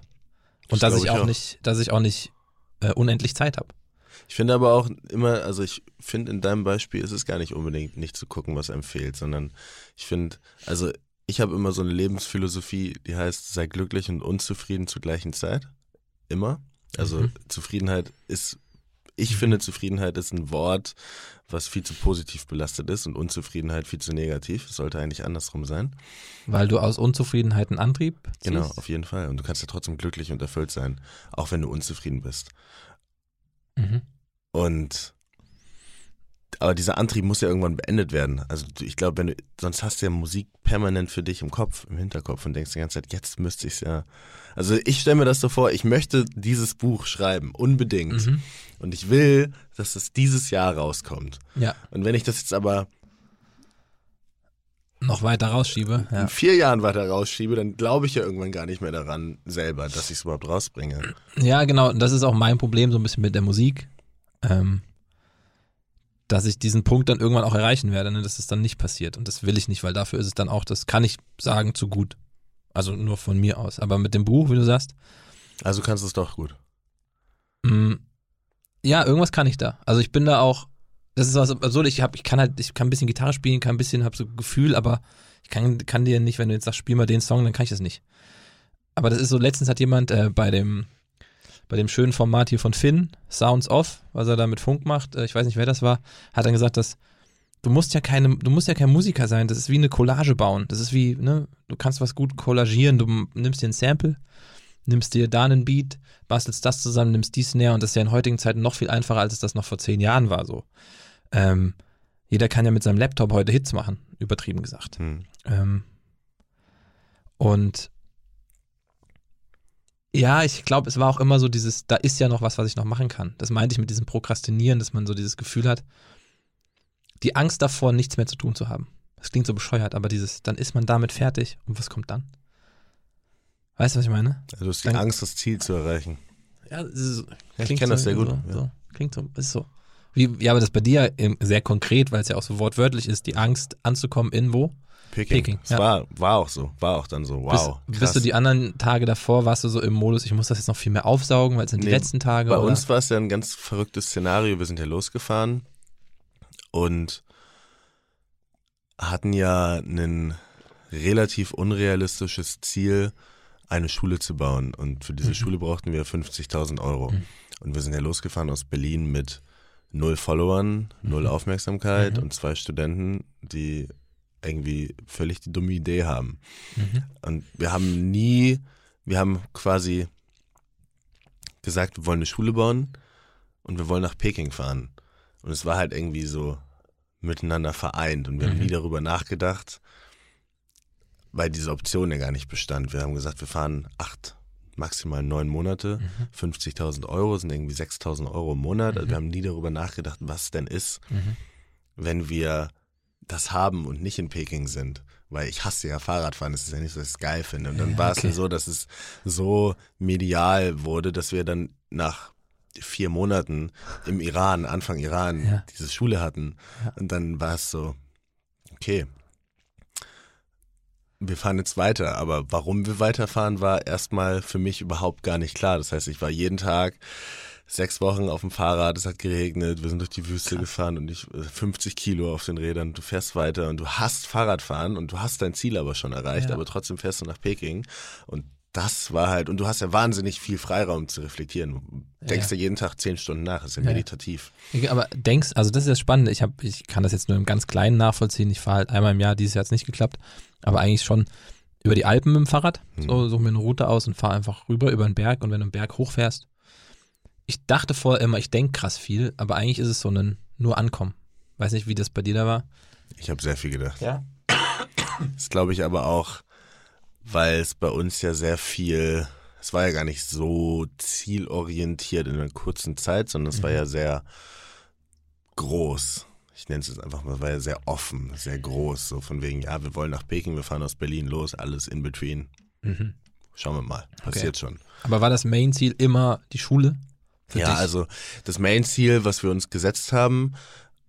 Und das dass ich auch, auch, nicht, dass ich auch nicht äh, unendlich Zeit habe. Ich finde aber auch immer, also ich finde in deinem Beispiel ist es gar nicht unbedingt nicht zu gucken, was einem fehlt, sondern ich finde, also ich habe immer so eine Lebensphilosophie, die heißt, sei glücklich und unzufrieden zur gleichen Zeit. Immer. Also mhm. Zufriedenheit ist, ich mhm. finde, Zufriedenheit ist ein Wort, was viel zu positiv belastet ist und Unzufriedenheit viel zu negativ. Es sollte eigentlich andersrum sein. Weil du aus Unzufriedenheit einen Antrieb ziehst? Genau, auf jeden Fall. Und du kannst ja trotzdem glücklich und erfüllt sein, auch wenn du unzufrieden bist. Mhm. Und aber dieser Antrieb muss ja irgendwann beendet werden. Also ich glaube, wenn du, sonst hast du ja Musik permanent für dich im Kopf, im Hinterkopf und denkst die ganze Zeit, jetzt müsste ich es ja. Also ich stelle mir das so vor, ich möchte dieses Buch schreiben, unbedingt. Mhm. Und ich will, dass es dieses Jahr rauskommt. Ja. Und wenn ich das jetzt aber noch weiter rausschiebe, ja. in vier Jahren weiter rausschiebe, dann glaube ich ja irgendwann gar nicht mehr daran selber, dass ich es überhaupt rausbringe. Ja, genau. Und das ist auch mein Problem so ein bisschen mit der Musik. Ähm, dass ich diesen Punkt dann irgendwann auch erreichen werde, ne, dass es dann nicht passiert. Und das will ich nicht, weil dafür ist es dann auch, das kann ich sagen, zu gut. Also nur von mir aus. Aber mit dem Buch, wie du sagst. Also kannst du es doch gut. Mh, mm, ja, irgendwas kann ich da. Also ich bin da auch, das ist was absurd, ich hab, ich kann halt, ich kann ein bisschen Gitarre spielen, kann ein bisschen, hab so Gefühl, aber ich kann, kann dir nicht, wenn du jetzt sagst, spiel mal den Song, dann kann ich das nicht. Aber das ist so, letztens hat jemand äh, bei dem, bei dem schönen Format hier von Finn, Sounds Off, was er da mit Funk macht, äh, ich weiß nicht, wer das war, hat dann gesagt, dass du musst ja keine, du musst ja kein Musiker sein, das ist wie eine Collage bauen. Das ist wie, ne, du kannst was gut kollagieren, du nimmst dir ein Sample, nimmst dir da einen Beat, bastelst das zusammen, nimmst dies näher und das ist ja in heutigen Zeiten noch viel einfacher, als es das noch vor zehn Jahren war so. Ähm, jeder kann ja mit seinem Laptop heute Hits machen, übertrieben gesagt. Hm. Ähm, und ja, ich glaube, es war auch immer so dieses, da ist ja noch was, was ich noch machen kann. Das meinte ich mit diesem Prokrastinieren, dass man so dieses Gefühl hat, die Angst davor, nichts mehr zu tun zu haben. Das klingt so bescheuert, aber dieses, dann ist man damit fertig und was kommt dann? Weißt du, was ich meine? Also hast die dann, Angst, das Ziel zu erreichen. Ja, ist, ja ich kenne das sehr gut. So, ja. so, klingt so, ist so. Wie, ja, aber das bei dir sehr konkret, weil es ja auch so wortwörtlich ist, die Angst anzukommen in wo? Peking. Peking ja. war, war auch so, war auch dann so, wow. Bist, bist, du die anderen Tage davor, warst du so im Modus, ich muss das jetzt noch viel mehr aufsaugen, weil es sind nee, die letzten Tage? Bei oder? uns war es ja ein ganz verrücktes Szenario. Wir sind ja losgefahren und hatten ja ein relativ unrealistisches Ziel, eine Schule zu bauen. Und für diese mhm. Schule brauchten wir 50.000 Euro. Mhm. Und wir sind ja losgefahren aus Berlin mit null Followern, null mhm. Aufmerksamkeit mhm. und zwei Studenten, die irgendwie völlig die dumme Idee haben. Mhm. Und wir haben nie, wir haben quasi gesagt, wir wollen eine Schule bauen und wir wollen nach Peking fahren. Und es war halt irgendwie so miteinander vereint und wir mhm. haben nie darüber nachgedacht, weil diese Option ja gar nicht bestand. Wir haben gesagt, wir fahren acht, maximal neun Monate, mhm. 50.000 Euro sind irgendwie 6.000 Euro im Monat. Also wir mhm. haben nie darüber nachgedacht, was denn ist, mhm. wenn wir das haben und nicht in Peking sind. Weil ich hasse ja Fahrradfahren, das ist ja nicht so, dass ich es geil finde. Und dann ja, war es okay. so, dass es so medial wurde, dass wir dann nach vier Monaten im Iran, Anfang Iran, ja. diese Schule hatten. Ja. Und dann war es so, okay, wir fahren jetzt weiter. Aber warum wir weiterfahren, war erstmal für mich überhaupt gar nicht klar. Das heißt, ich war jeden Tag sechs Wochen auf dem Fahrrad, es hat geregnet, wir sind durch die Wüste Krass. gefahren und ich 50 äh, Kilo auf den Rädern, du fährst weiter und du hast Fahrradfahren und du hast dein Ziel aber schon erreicht, ja. aber trotzdem fährst du nach Peking und das war halt, und du hast ja wahnsinnig viel Freiraum zu reflektieren. Du denkst ja, ja jeden Tag zehn Stunden nach, ist ja, ja meditativ. Aber denkst, also das ist das Spannende, ich, hab, ich kann das jetzt nur im ganz Kleinen nachvollziehen, ich fahre halt einmal im Jahr, dieses Jahr hat es nicht geklappt, aber eigentlich schon über die Alpen mit dem Fahrrad, hm. so suche mir eine Route aus und fahre einfach rüber über den Berg und wenn du einen Berg hochfährst, ich dachte vorher immer, ich denke krass viel, aber eigentlich ist es so ein nur Ankommen. Weiß nicht, wie das bei dir da war. Ich habe sehr viel gedacht. Ja. Das glaube ich aber auch, weil es bei uns ja sehr viel, es war ja gar nicht so zielorientiert in einer kurzen Zeit, sondern es mhm. war ja sehr groß. Ich nenne es jetzt einfach mal, es war ja sehr offen, sehr groß. So von wegen, ja, wir wollen nach Peking, wir fahren aus Berlin los, alles in between. Mhm. Schauen wir mal, passiert okay. schon. Aber war das Main-Ziel immer die Schule? Ja, dich? also das Main-Ziel, was wir uns gesetzt haben,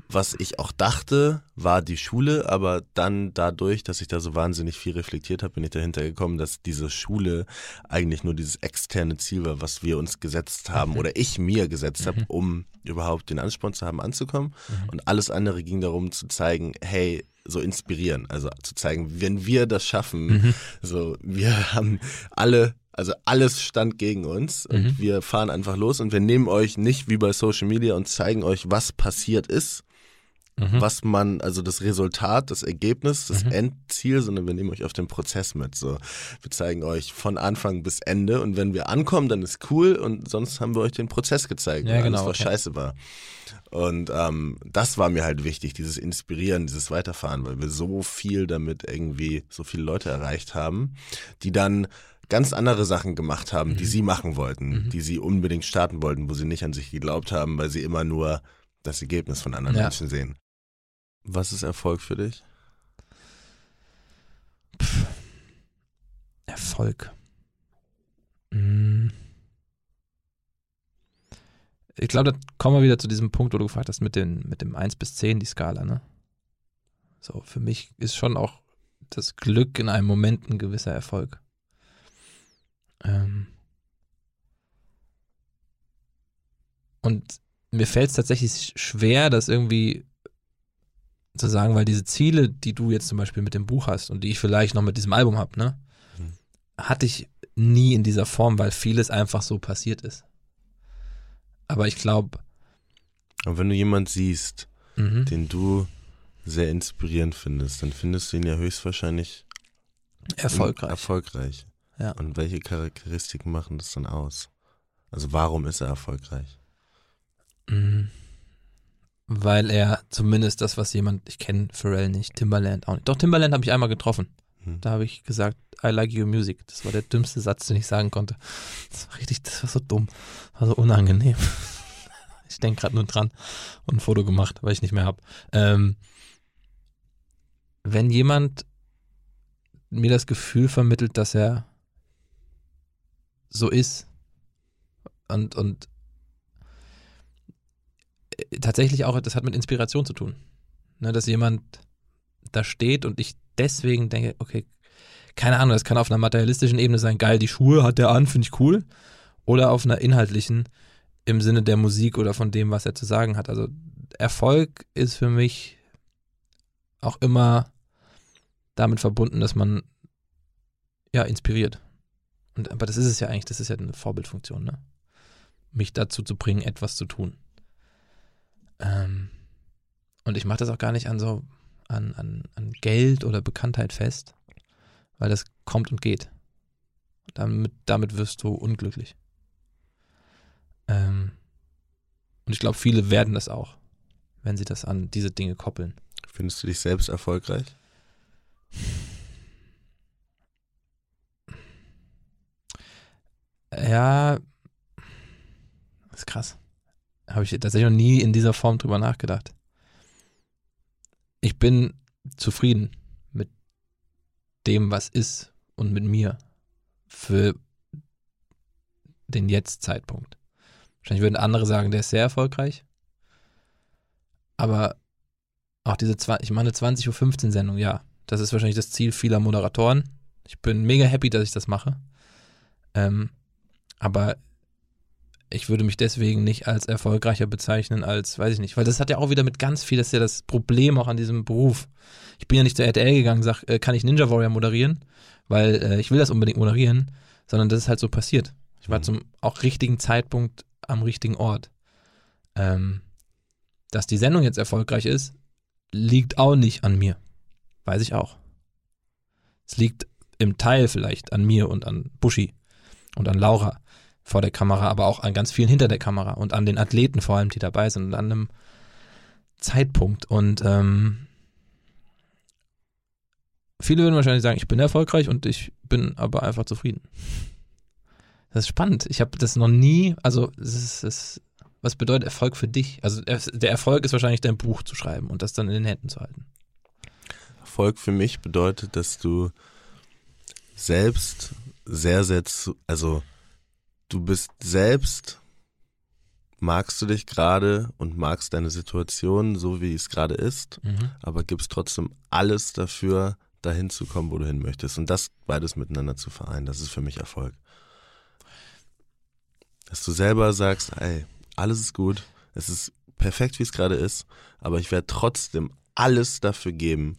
was ich auch dachte, war die Schule, aber dann dadurch, dass ich da so wahnsinnig viel reflektiert habe, bin ich dahinter gekommen, dass diese Schule eigentlich nur dieses externe Ziel war, was wir uns gesetzt haben Mhm. oder ich mir gesetzt Mhm. habe, um überhaupt den Ansporn zu haben, anzukommen. Mhm. Und alles andere ging darum zu zeigen, hey, so inspirieren, also zu zeigen, wenn wir das schaffen, Mhm. so wir haben alle also alles stand gegen uns und Mhm. wir fahren einfach los und wir nehmen euch nicht wie bei Social Media und zeigen euch, was passiert ist, Mhm. was man, also das Resultat, das Ergebnis, das Mhm. Endziel, sondern wir nehmen euch auf den Prozess mit. So, wir zeigen euch von Anfang bis Ende und wenn wir ankommen, dann ist cool und sonst haben wir euch den Prozess gezeigt, Ja, weil genau, alles, was okay. scheiße war. Und ähm, das war mir halt wichtig, dieses Inspirieren, dieses Weiterfahren, weil wir so viel damit irgendwie, so viele Leute erreicht haben, die dann ganz andere Sachen gemacht haben, Mhm. die sie machen wollten, die sie unbedingt starten wollten, wo sie nicht an sich geglaubt haben, weil sie immer nur das Ergebnis von anderen Ja. Menschen sehen. Was ist Erfolg für dich? Erfolg. Mm. Ich glaube, da kommen wir wieder zu diesem Punkt, wo du gefragt hast, mit, den, mit dem 1 bis 10, die Skala, ne? So, für mich ist schon auch das Glück in einem Moment ein gewisser Erfolg. Ähm und mir fällt es tatsächlich schwer, das irgendwie zu sagen, weil diese Ziele, die du jetzt zum Beispiel mit dem Buch hast und die ich vielleicht noch mit diesem Album habe, ne, Mhm. hatte ich nie in dieser Form, weil vieles einfach so passiert ist. Aber ich glaube, Und wenn du jemand siehst, mhm, den du sehr inspirierend findest, dann findest du ihn ja höchstwahrscheinlich erfolgreich. erfolgreich. Ja. Und welche Charakteristiken machen das dann aus? Also warum ist er erfolgreich? Mhm. Weil er zumindest das, was jemand, ich kenne Pharrell nicht, Timbaland auch nicht. Doch, Timbaland habe ich einmal getroffen. Hm. Da habe ich gesagt, I like your music. Das war der dümmste Satz, den ich sagen konnte. Das war richtig, das war so dumm. War so unangenehm. Ich denke gerade nur dran und ein Foto gemacht, weil ich nicht mehr habe. Ähm, wenn jemand mir das Gefühl vermittelt, dass er so ist und, und tatsächlich auch, das hat mit Inspiration zu tun. Ne, dass jemand da steht und ich deswegen denke, okay, keine Ahnung, das kann auf einer materialistischen Ebene sein, geil, die Schuhe hat er an, finde ich cool. Oder auf einer inhaltlichen, im Sinne der Musik oder von dem, was er zu sagen hat. Also Erfolg ist für mich auch immer damit verbunden, dass man ja inspiriert. Und, aber das ist es ja eigentlich, das ist ja eine Vorbildfunktion, ne? Mich dazu zu bringen, etwas zu tun. Ähm, und ich mache das auch gar nicht an so an, an, an Geld oder Bekanntheit fest, weil das kommt und geht. Damit, damit wirst du unglücklich. Ähm, und ich glaube, viele werden das auch, wenn sie das an diese Dinge koppeln. Findest du dich selbst erfolgreich? Ja, ist krass. Habe ich tatsächlich noch nie in dieser Form drüber nachgedacht. Ich bin zufrieden mit dem, was ist und mit mir für den Jetzt-Zeitpunkt. Wahrscheinlich würden andere sagen, der ist sehr erfolgreich. Aber auch diese, 20, ich meine 20.15 Uhr Sendung, ja, das ist wahrscheinlich das Ziel vieler Moderatoren. Ich bin mega happy, dass ich das mache. Ähm, aber ich würde mich deswegen nicht als erfolgreicher bezeichnen als, weiß ich nicht, weil das hat ja auch wieder mit ganz viel, das ist ja das Problem auch an diesem Beruf. Ich bin ja nicht zur RTL gegangen, sag, äh, kann ich Ninja Warrior moderieren, weil äh, ich will das unbedingt moderieren, sondern das ist halt so passiert. Ich war Mhm. zum auch richtigen Zeitpunkt am richtigen Ort. Ähm, dass die Sendung jetzt erfolgreich ist, liegt auch nicht an mir. Weiß ich auch. Es liegt im Teil vielleicht an mir und an Buschi und an Laura vor der Kamera, aber auch an ganz vielen hinter der Kamera und an den Athleten vor allem, die dabei sind und an einem Zeitpunkt. Und ähm, viele würden wahrscheinlich sagen, ich bin erfolgreich und ich bin aber einfach zufrieden. Das ist spannend. Ich habe das noch nie, also ist, es, was bedeutet Erfolg für dich? Also der Erfolg ist wahrscheinlich dein Buch zu schreiben und das dann in den Händen zu halten. Erfolg für mich bedeutet, dass du selbst sehr, sehr zu, also du bist selbst magst du dich gerade und magst deine Situation so, wie es gerade ist, Mhm. aber gibst trotzdem alles dafür, dahin zu kommen, wo du hin möchtest. Und das beides miteinander zu vereinen, das ist für mich Erfolg. Dass du selber sagst, ey, alles ist gut, es ist perfekt, wie es gerade ist, aber ich werde trotzdem alles dafür geben,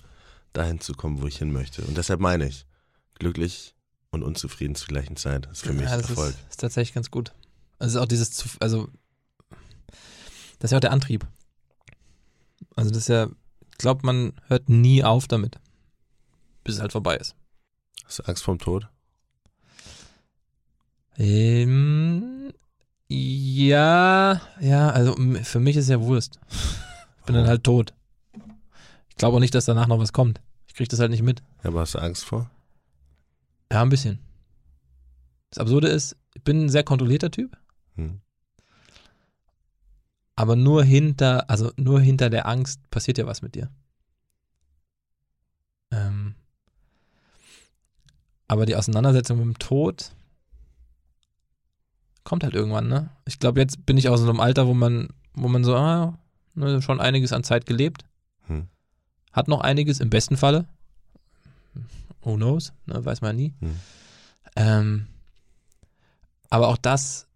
dahin zu kommen, wo ich hin möchte. Und deshalb meine ich, glücklich und unzufrieden zur gleichen Zeit ist für mich ja, das Erfolg. Ist, ist tatsächlich ganz gut. Also auch dieses, also das ist ja auch der Antrieb. Also das ist ja, ich glaube, man hört nie auf damit, bis es halt vorbei ist. Hast du Angst vorm Tod? Ähm, ja, ja, also für mich ist ja Wurst. Ich bin dann Warum? halt tot. Ich glaube auch nicht, dass danach noch was kommt. Ich kriege das halt nicht mit. Ja, aber hast du Angst vor? Ja, ein bisschen. Das Absurde ist, ich bin ein sehr kontrollierter Typ, Hm. aber nur hinter, also nur hinter der Angst passiert ja was mit dir. Ähm, aber die Auseinandersetzung mit dem Tod kommt halt irgendwann, ne? Ich glaube, jetzt bin ich aus so einem Alter, wo man, wo man so, ah, ne, schon einiges an Zeit gelebt, Hm. hat noch einiges im besten Falle. Who knows, ne, weiß man nie. Hm. Ähm, aber auch das,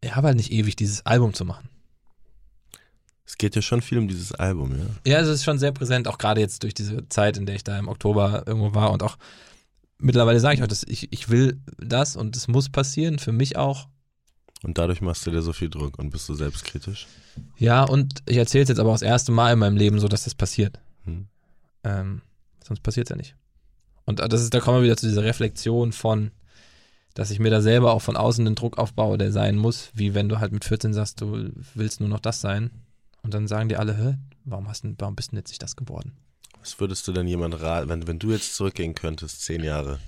ich habe halt nicht ewig dieses Album zu machen. Es geht ja schon viel um dieses Album, ja. Ja, es ist schon sehr präsent, auch gerade jetzt durch diese Zeit, in der ich da im Oktober irgendwo war und auch mittlerweile sage ich auch, dass ich, ich will das und es muss passieren, für mich auch. Und dadurch machst du dir so viel Druck und bist du selbstkritisch. Ja, und ich erzähle es jetzt aber auch das erste Mal in meinem Leben so, dass das passiert. Hm. Ähm, sonst passiert es ja nicht. Und das ist, da kommen wir wieder zu dieser Reflexion von, dass ich mir da selber auch von außen den Druck aufbaue, der sein muss, wie wenn du halt mit 14 sagst, du willst nur noch das sein. Und dann sagen die alle, hä, warum hast du, warum bist du jetzt nicht das geworden? Was würdest du denn jemand raten, wenn, wenn du jetzt zurückgehen könntest, zehn Jahre?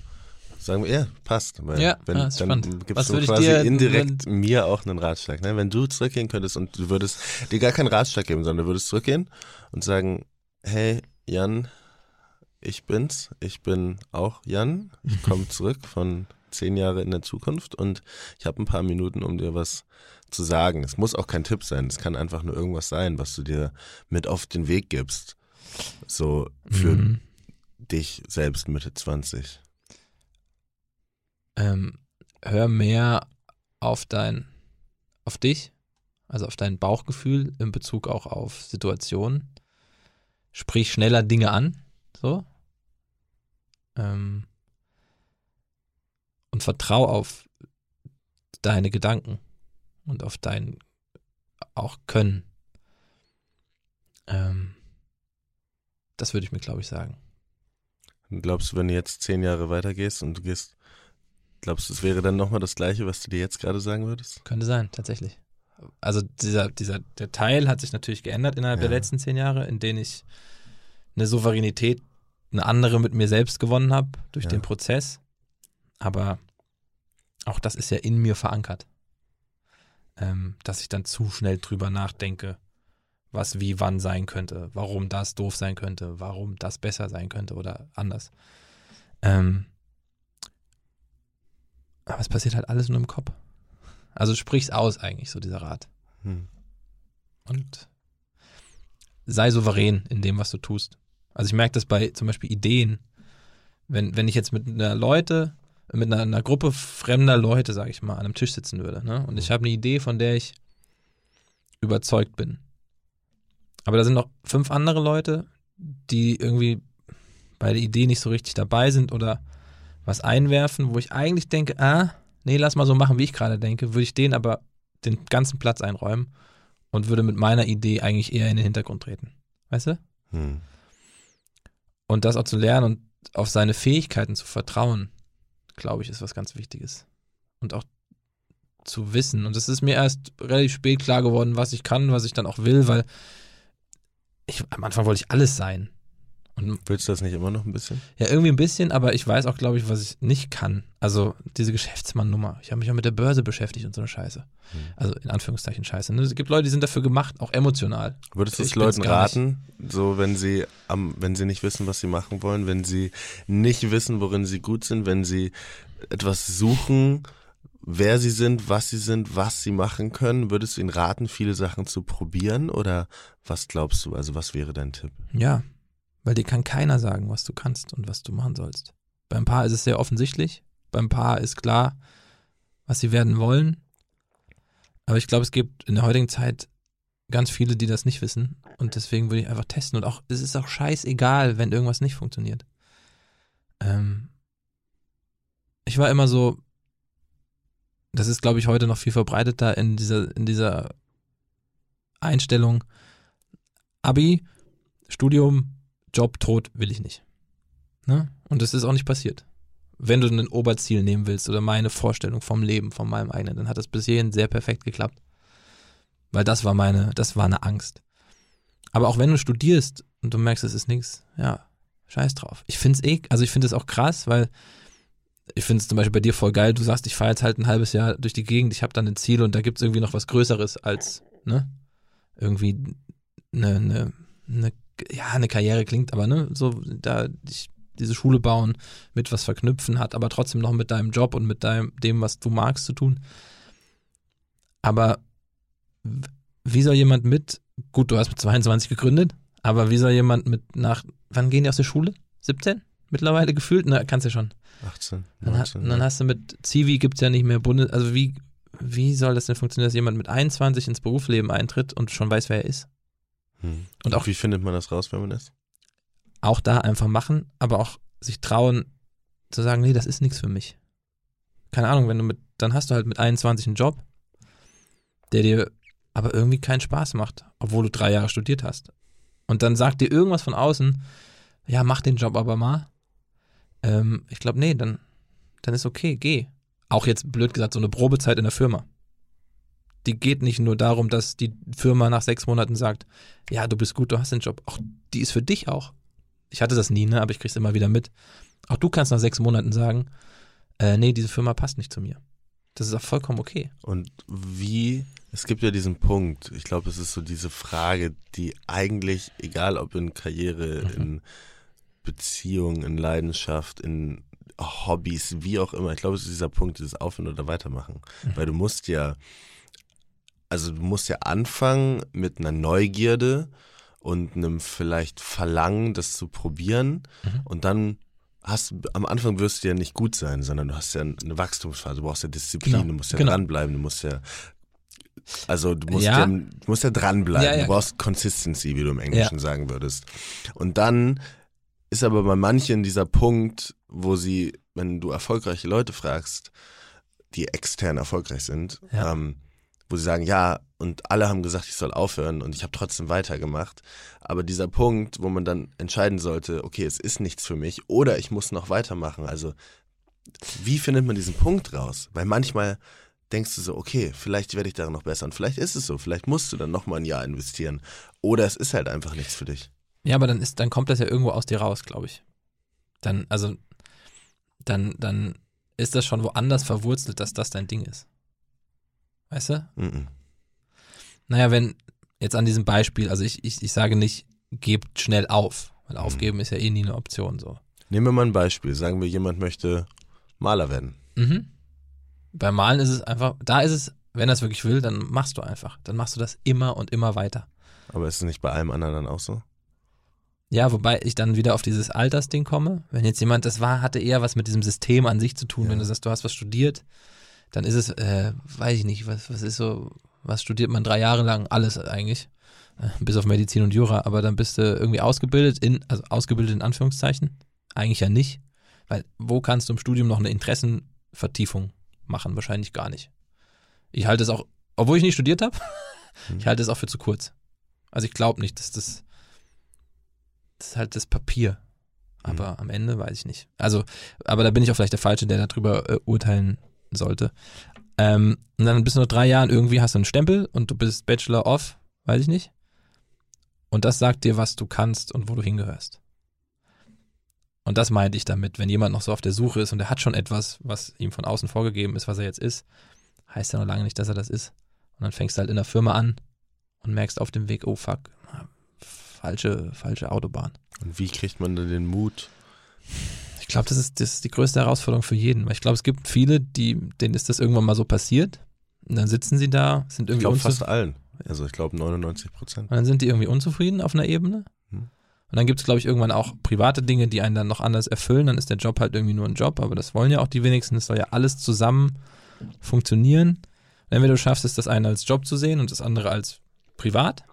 Sagen wir, ja, passt. Weil Ja, wenn, ist dann gibst du quasi dir- indirekt mir auch einen Ratschlag. Ne? Wenn du zurückgehen könntest und du würdest dir gar keinen Ratschlag geben, sondern du würdest zurückgehen und sagen, hey, Jan, ich bin's. Ich bin auch Jan. Ich komme zurück von zehn Jahre in der Zukunft und ich habe ein paar Minuten, um dir was zu sagen. Es muss auch kein Tipp sein. Es kann einfach nur irgendwas sein, was du dir mit auf den Weg gibst. So für Mhm. dich selbst Mitte 20. ähm, hör mehr auf dein, auf dich, also auf dein Bauchgefühl in Bezug auch auf Situationen. Sprich schneller Dinge an, so. Ähm, und vertrau auf deine Gedanken und auf dein auch Können. Ähm, das würde ich mir, glaube ich, sagen. Glaubst du, wenn du jetzt zehn Jahre weitergehst und du gehst, glaubst du, es wäre dann nochmal das Gleiche, was du dir jetzt gerade sagen würdest? Könnte sein, tatsächlich. Also dieser, dieser, der Teil hat sich natürlich geändert innerhalb der Ja. letzten zehn Jahre, in denen ich eine Souveränität, eine andere mit mir selbst gewonnen habe durch Ja. den Prozess. Aber auch das ist ja in mir verankert. Ähm, dass ich dann zu schnell drüber nachdenke, was wie wann sein könnte, warum das doof sein könnte, warum das besser sein könnte oder anders. Ähm, aber es passiert halt alles nur im Kopf. Also sprich's aus eigentlich, so dieser Rat. Hm. Und sei souverän in dem, was du tust. Also ich merke das bei zum Beispiel Ideen. Wenn, wenn ich jetzt mit einer Leute, mit einer, einer Gruppe fremder Leute, sage ich mal, an einem Tisch sitzen würde, ne? Und ich habe eine Idee, von der ich überzeugt bin. Aber da sind noch fünf andere Leute, die irgendwie bei der Idee nicht so richtig dabei sind oder was einwerfen, wo ich eigentlich denke, ah, nee, lass mal so machen, wie ich gerade denke, würde ich denen aber den ganzen Platz einräumen und würde mit meiner Idee eigentlich eher in den Hintergrund treten. Weißt du? Hm. Und das auch zu lernen und auf seine Fähigkeiten zu vertrauen, glaube ich, ist was ganz Wichtiges. Und auch zu wissen. Und es ist mir erst relativ spät klar geworden, was ich kann, was ich dann auch will, weil ich, am Anfang wollte ich alles sein. Und Willst du das nicht immer noch ein bisschen? ja, irgendwie ein bisschen, aber ich weiß auch, glaube ich, was ich nicht kann. Also diese Geschäftsmann-Nummer. Ich habe mich auch mit der Börse beschäftigt und so eine Scheiße. Hm. Also in Anführungszeichen Scheiße. Ne? Es gibt Leute, die sind dafür gemacht, auch emotional. Würdest du es Leuten raten, so wenn sie am, wenn sie nicht wissen, was sie machen wollen, wenn sie nicht wissen, worin sie gut sind, wenn sie etwas suchen, wer sie sind, was sie sind, was sie machen können? Würdest du ihnen raten, viele Sachen zu probieren? Oder was glaubst du? Also was wäre dein Tipp? Ja, weil dir kann keiner sagen, was du kannst und was du machen sollst. Beim Paar ist es sehr offensichtlich. Beim Paar ist klar, was sie werden wollen. Aber ich glaube, es gibt in der heutigen Zeit ganz viele, die das nicht wissen. Und deswegen würde ich einfach testen. Und auch, es ist auch scheißegal, wenn irgendwas nicht funktioniert. Ähm, ich war immer so, das ist, glaube ich, heute noch viel verbreiteter in dieser, in dieser Einstellung. Abi, Studium, Job, Tod will ich nicht. Ne? Und das ist auch nicht passiert. Wenn du ein Oberziel nehmen willst oder meine Vorstellung vom Leben, von meinem eigenen, dann hat das bis hierhin sehr perfekt geklappt. Weil das war meine, das war eine Angst. Aber auch wenn du studierst und du merkst, es ist nichts, ja, scheiß drauf. Ich finde es eh, also ich finde es auch krass, weil ich finde es zum Beispiel bei dir voll geil, du sagst, ich fahre jetzt halt ein halbes Jahr durch die Gegend, ich habe dann ein Ziel und da gibt es irgendwie noch was Größeres als, ne? Irgendwie eine, eine, eine, ja, eine Karriere klingt, aber ne, so da ich, diese Schule bauen, mit was verknüpfen, hat aber trotzdem noch mit deinem Job und mit deinem, dem, was du magst, zu tun. Aber wie soll jemand mit, gut, du hast mit 22 gegründet, aber wie soll jemand mit nach, wann gehen die aus der Schule? 17? Mittlerweile gefühlt? Na, kannst ja schon. 18, 19, dann, dann hast du mit Zivi gibt es ja nicht mehr Bundes, also wie, wie soll das denn funktionieren, dass jemand mit 21 ins Berufsleben eintritt und schon weiß, wer er ist? Hm. Und auch wie findet man das raus, wenn man ist? Auch da einfach machen, aber auch sich trauen zu sagen, nee, das ist nichts für mich. Keine Ahnung, wenn du mit, dann hast du halt mit 21 einen Job, der dir aber irgendwie keinen Spaß macht, obwohl du drei Jahre studiert hast. Und dann sagt dir irgendwas von außen, ja, mach den Job aber mal. Ähm, ich glaube, nee, dann, dann ist okay, geh. Auch jetzt blöd gesagt, so eine Probezeit in der Firma. Die geht nicht nur darum, dass die Firma nach sechs Monaten sagt, ja, du bist gut, du hast den Job. Auch die ist für dich auch. Ich hatte das nie, ne, aber ich krieg's immer wieder mit. Auch du kannst nach sechs Monaten sagen, äh, nee, diese Firma passt nicht zu mir. Das ist auch vollkommen okay. Und wie, es gibt ja diesen Punkt, ich glaube, es ist so diese Frage, die eigentlich, egal ob in Karriere, mhm. in Beziehung, in Leidenschaft, in Hobbys, wie auch immer. Ich glaube, es ist dieser Punkt, dieses Aufhören oder Weitermachen. Mhm. Weil du musst ja, also du musst ja anfangen mit einer Neugierde und einem vielleicht Verlangen, das zu probieren. Mhm. Und dann hast am Anfang wirst du ja nicht gut sein, sondern du hast ja eine Wachstumsphase, du brauchst ja Disziplin, genau. du musst ja genau. dranbleiben, du musst ja also du musst ja, ja du musst ja dranbleiben, ja, ja. du brauchst Consistency, wie du im Englischen sagen würdest. Und dann ist aber bei manchen dieser Punkt, wo sie, wenn du erfolgreiche Leute fragst, die extern erfolgreich sind, ähm, wo sie sagen, ja, und alle haben gesagt, ich soll aufhören und ich habe trotzdem weitergemacht. Aber dieser Punkt, wo man dann entscheiden sollte, okay, es ist nichts für mich oder ich muss noch weitermachen. Also wie findet man diesen Punkt raus? Weil manchmal denkst du so, okay, vielleicht werde ich darin noch besser und vielleicht ist es so, vielleicht musst du dann nochmal ein Jahr investieren oder es ist halt einfach nichts für dich. Ja, aber dann ist, dann kommt das ja irgendwo aus dir raus, glaube ich. Dann, also, dann, dann ist das schon woanders verwurzelt, dass das dein Ding ist. Weißt du? Mm -mm. Naja, wenn, jetzt an diesem Beispiel, also ich, ich, ich sage nicht, gebt schnell auf, weil aufgeben mm. ist ja eh nie eine Option so. Nehmen wir mal ein Beispiel. Sagen wir, jemand möchte Maler werden. Mhm. Beim Malen ist es einfach, da ist es, wenn er es wirklich will, dann machst du einfach. Dann machst du das immer und immer weiter. Aber ist es nicht bei allem anderen dann auch so? Ja, wobei ich dann wieder auf dieses Altersding komme. Wenn jetzt jemand, das war, hatte eher was mit diesem System an sich zu tun. Ja. Wenn du sagst, du hast was studiert, dann ist es, äh, weiß ich nicht, was, was ist so, was studiert man drei Jahre lang? Alles eigentlich. Äh, bis auf Medizin und Jura, aber dann bist du irgendwie ausgebildet in, also ausgebildet in Anführungszeichen. Eigentlich ja nicht. Weil wo kannst du im Studium noch eine Interessenvertiefung machen? Wahrscheinlich gar nicht. Ich halte es auch, obwohl ich nicht studiert habe, ich hm. halte es auch für zu kurz. Also ich glaube nicht, dass das das ist halt das Papier. Aber mhm. am Ende weiß ich nicht. Also, aber da bin ich auch vielleicht der Falsche, der darüber äh, urteilen sollte. Ähm, und dann bist du noch drei Jahren irgendwie hast du einen Stempel und du bist Bachelor of, weiß ich nicht. Und das sagt dir, was du kannst und wo du hingehörst. Und das meinte ich damit, wenn jemand noch so auf der Suche ist und er hat schon etwas, was ihm von außen vorgegeben ist, was er jetzt ist, heißt ja noch lange nicht, dass er das ist. Und dann fängst du halt in der Firma an und merkst auf dem Weg, oh fuck, falsche, falsche Autobahn. Und wie kriegt man denn den Mut, Ich glaube, das ist, das ist die größte Herausforderung für jeden. Weil ich glaube, es gibt viele, die, denen ist das irgendwann mal so passiert. Und dann sitzen sie da, sind Ich irgendwie glaube unzufrieden. fast allen. Also ich glaube 99 Prozent. Und dann sind die irgendwie unzufrieden auf einer Ebene. Hm. Und dann gibt es, glaube ich, irgendwann auch private Dinge, die einen dann noch anders erfüllen. Dann ist der Job halt irgendwie nur ein Job, aber das wollen ja auch die wenigsten. Es soll ja alles zusammen funktionieren. Entweder du schaffst es, das eine als Job zu sehen und das andere als privat.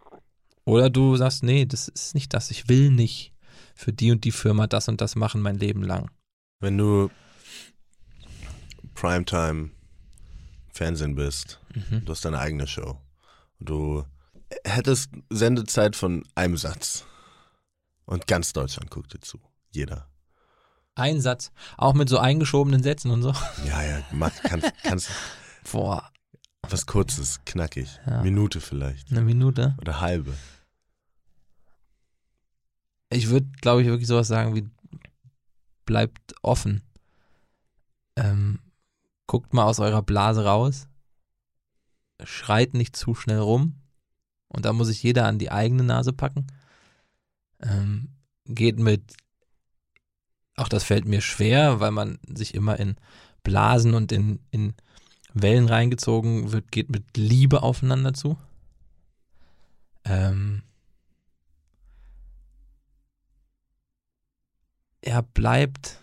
Oder du sagst, nee, das ist nicht das. Ich will nicht für die und die Firma das und das machen mein Leben lang. Wenn du Primetime Fernsehen bist, Mhm. du hast deine eigene Show. Und du hättest Sendezeit von einem Satz. Und ganz Deutschland guckt dir zu. Jeder. Ein Satz, auch mit so eingeschobenen Sätzen und so. Ja, ja, mach, kannst, kannst Boah, was Kurzes, knackig. Ja. Minute vielleicht. eine Minute. Oder halbe. Ich würde, glaube ich, wirklich sowas sagen wie bleibt offen. Ähm, guckt mal aus eurer Blase raus. Schreit nicht zu schnell rum. Und da muss sich jeder an die eigene Nase packen. Ähm, geht mit, auch das fällt mir schwer, weil man sich immer in Blasen und in, in Wellen reingezogen wird, geht mit Liebe aufeinander zu. Ähm, er bleibt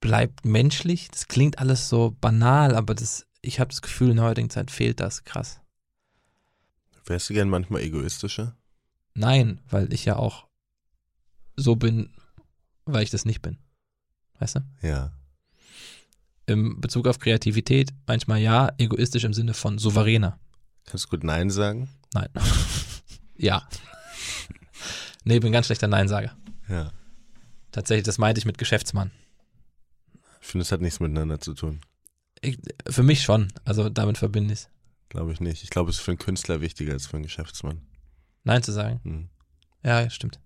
bleibt menschlich. Das klingt alles so banal, aber das, ich habe das Gefühl, in der heutigen Zeit fehlt das krass. Wärst du gern manchmal egoistischer? Nein, weil ich ja auch so bin, weil ich das nicht bin. Weißt du? Ja. Im Bezug auf Kreativität manchmal ja, egoistisch im Sinne von souveräner. Kannst du gut Nein sagen? Nein. ja. Nee, bin ein ganz schlechter Neinsager. Ja. Tatsächlich, das meinte ich mit Geschäftsmann. Ich finde, es hat nichts miteinander zu tun. Ich, für mich schon. Also damit verbinde ich es. Glaube ich nicht. Ich glaube, es ist für einen Künstler wichtiger als für einen Geschäftsmann. Nein zu sagen. Hm. Ja, ja, stimmt.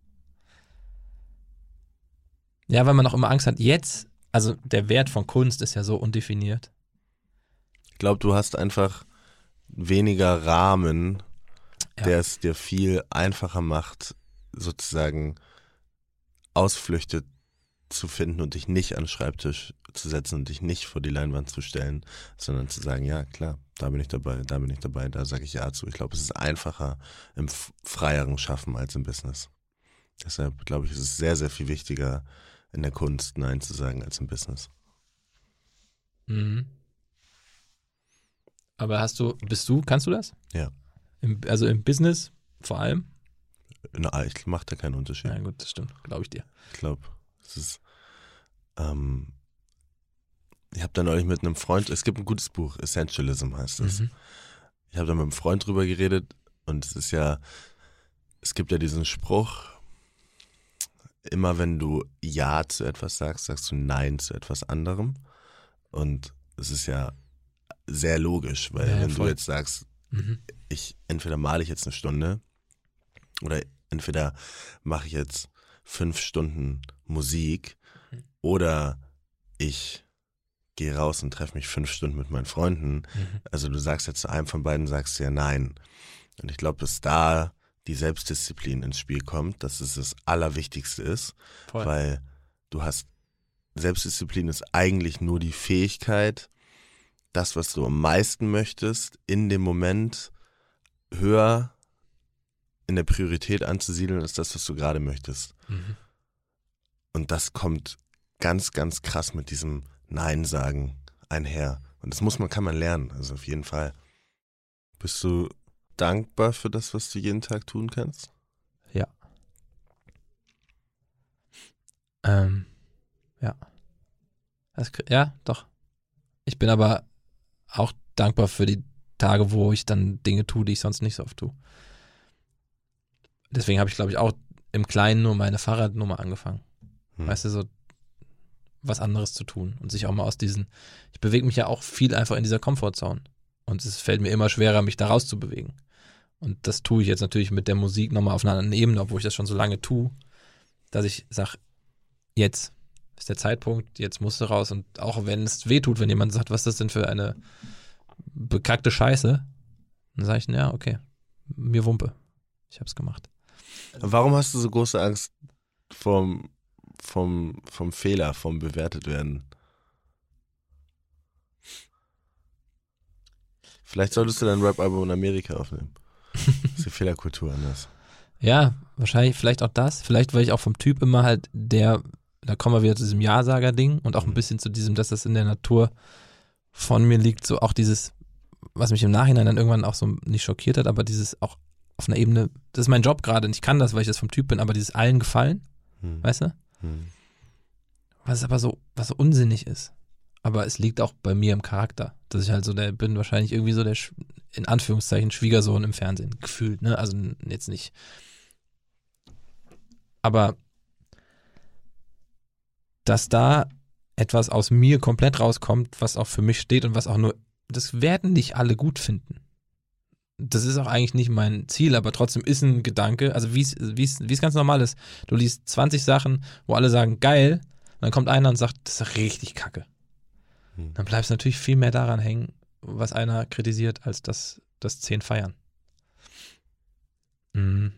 Ja, weil man auch immer Angst hat, jetzt, also der Wert von Kunst ist ja so undefiniert. Ich glaube, du hast einfach weniger Rahmen, Ja. der es dir viel einfacher macht, sozusagen Ausflüchte zu finden und dich nicht an den Schreibtisch zu setzen und dich nicht vor die Leinwand zu stellen, sondern zu sagen, ja klar, da bin ich dabei, da bin ich dabei, da sage ich ja zu. Ich glaube, es ist einfacher im freieren Schaffen als im Business. Deshalb glaube ich, ist es sehr, sehr viel wichtiger, in der Kunst Nein zu sagen als im Business. Mhm. Aber hast du, bist du, kannst du das? Ja. Im, also im Business vor allem? Na, ich mache da keinen Unterschied. Ja, gut, das stimmt, glaube ich dir. Ich glaube, es ist. Ähm, ich habe da neulich mit einem Freund, es gibt ein gutes Buch, Essentialism heißt es. Mhm. Ich habe da mit einem Freund drüber geredet und es ist ja, es gibt ja diesen Spruch, immer wenn du Ja zu etwas sagst, sagst du Nein zu etwas anderem. Und es ist ja sehr logisch, weil Ja, wenn du voll. jetzt sagst, Mhm. ich entweder male ich jetzt eine Stunde oder entweder mache ich jetzt fünf Stunden Musik Mhm. oder ich gehe raus und treffe mich fünf Stunden mit meinen Freunden. Mhm. Also du sagst ja zu einem von beiden, sagst du ja nein. Und ich glaube, dass da die Selbstdisziplin ins Spiel kommt, dass es das Allerwichtigste ist, Voll. weil du hast, Selbstdisziplin ist eigentlich nur die Fähigkeit, das, was du am meisten möchtest, in dem Moment höher in der Priorität anzusiedeln, als das, was du gerade möchtest. Mhm. Und das kommt ganz, ganz krass mit diesem Nein sagen einher. Und das muss man, kann man lernen, also auf jeden Fall. Bist du dankbar für das, was du jeden Tag tun kannst? Ähm, ja. Das, ja, doch. Ich bin aber auch dankbar für die Tage, wo ich dann Dinge tue, die ich sonst nicht so oft tue. Deswegen habe ich, glaube ich, auch im Kleinen nur meine Fahrradnummer angefangen. Hm. Weißt du, so was anderes zu tun und sich auch mal aus diesen, ich bewege mich ja auch viel einfach in dieser Komfortzone. Und es fällt mir immer schwerer, mich da rauszubewegen. Und das tue ich jetzt natürlich mit der Musik nochmal auf einer anderen Ebene, obwohl ich das schon so lange tue, dass ich sage, jetzt ist der Zeitpunkt, jetzt musst du raus. Und auch wenn es weh tut, wenn jemand sagt, was ist das denn für eine bekackte Scheiße, dann sage ich, ja, okay, mir Wumpe. Ich hab's gemacht. Warum hast du so große Angst, vom, vom, vom Fehler, vom bewertet werden. Vielleicht solltest du dein Rap-Album in Amerika aufnehmen. ist die Fehlerkultur anders. Ja, wahrscheinlich, vielleicht auch das. Vielleicht, weil ich auch vom Typ immer halt der, da kommen wir wieder zu diesem Ja-Sager-Ding und auch ein bisschen zu diesem, dass das in der Natur von mir liegt, so auch dieses, was mich im Nachhinein dann irgendwann auch so nicht schockiert hat, aber dieses auch auf einer Ebene, das ist mein Job gerade und ich kann das, weil ich das vom Typ bin, aber dieses allen gefallen, Hm. weißt du? Hm. Was aber so, was so unsinnig ist. Aber es liegt auch bei mir im Charakter, dass ich halt so der bin, wahrscheinlich irgendwie so der, in Anführungszeichen, Schwiegersohn im Fernsehen, gefühlt, ne? Also jetzt nicht. Aber dass da etwas aus mir komplett rauskommt, was auch für mich steht und was auch nur, das werden nicht alle gut finden. Das ist auch eigentlich nicht mein Ziel, aber trotzdem ist ein Gedanke, also wie es ganz normal ist. Du liest 20 Sachen, wo alle sagen, geil, und dann kommt einer und sagt, das ist richtig kacke. Hm. Dann bleibst du natürlich viel mehr daran hängen, was einer kritisiert, als das, das 10 feiern. Mhm.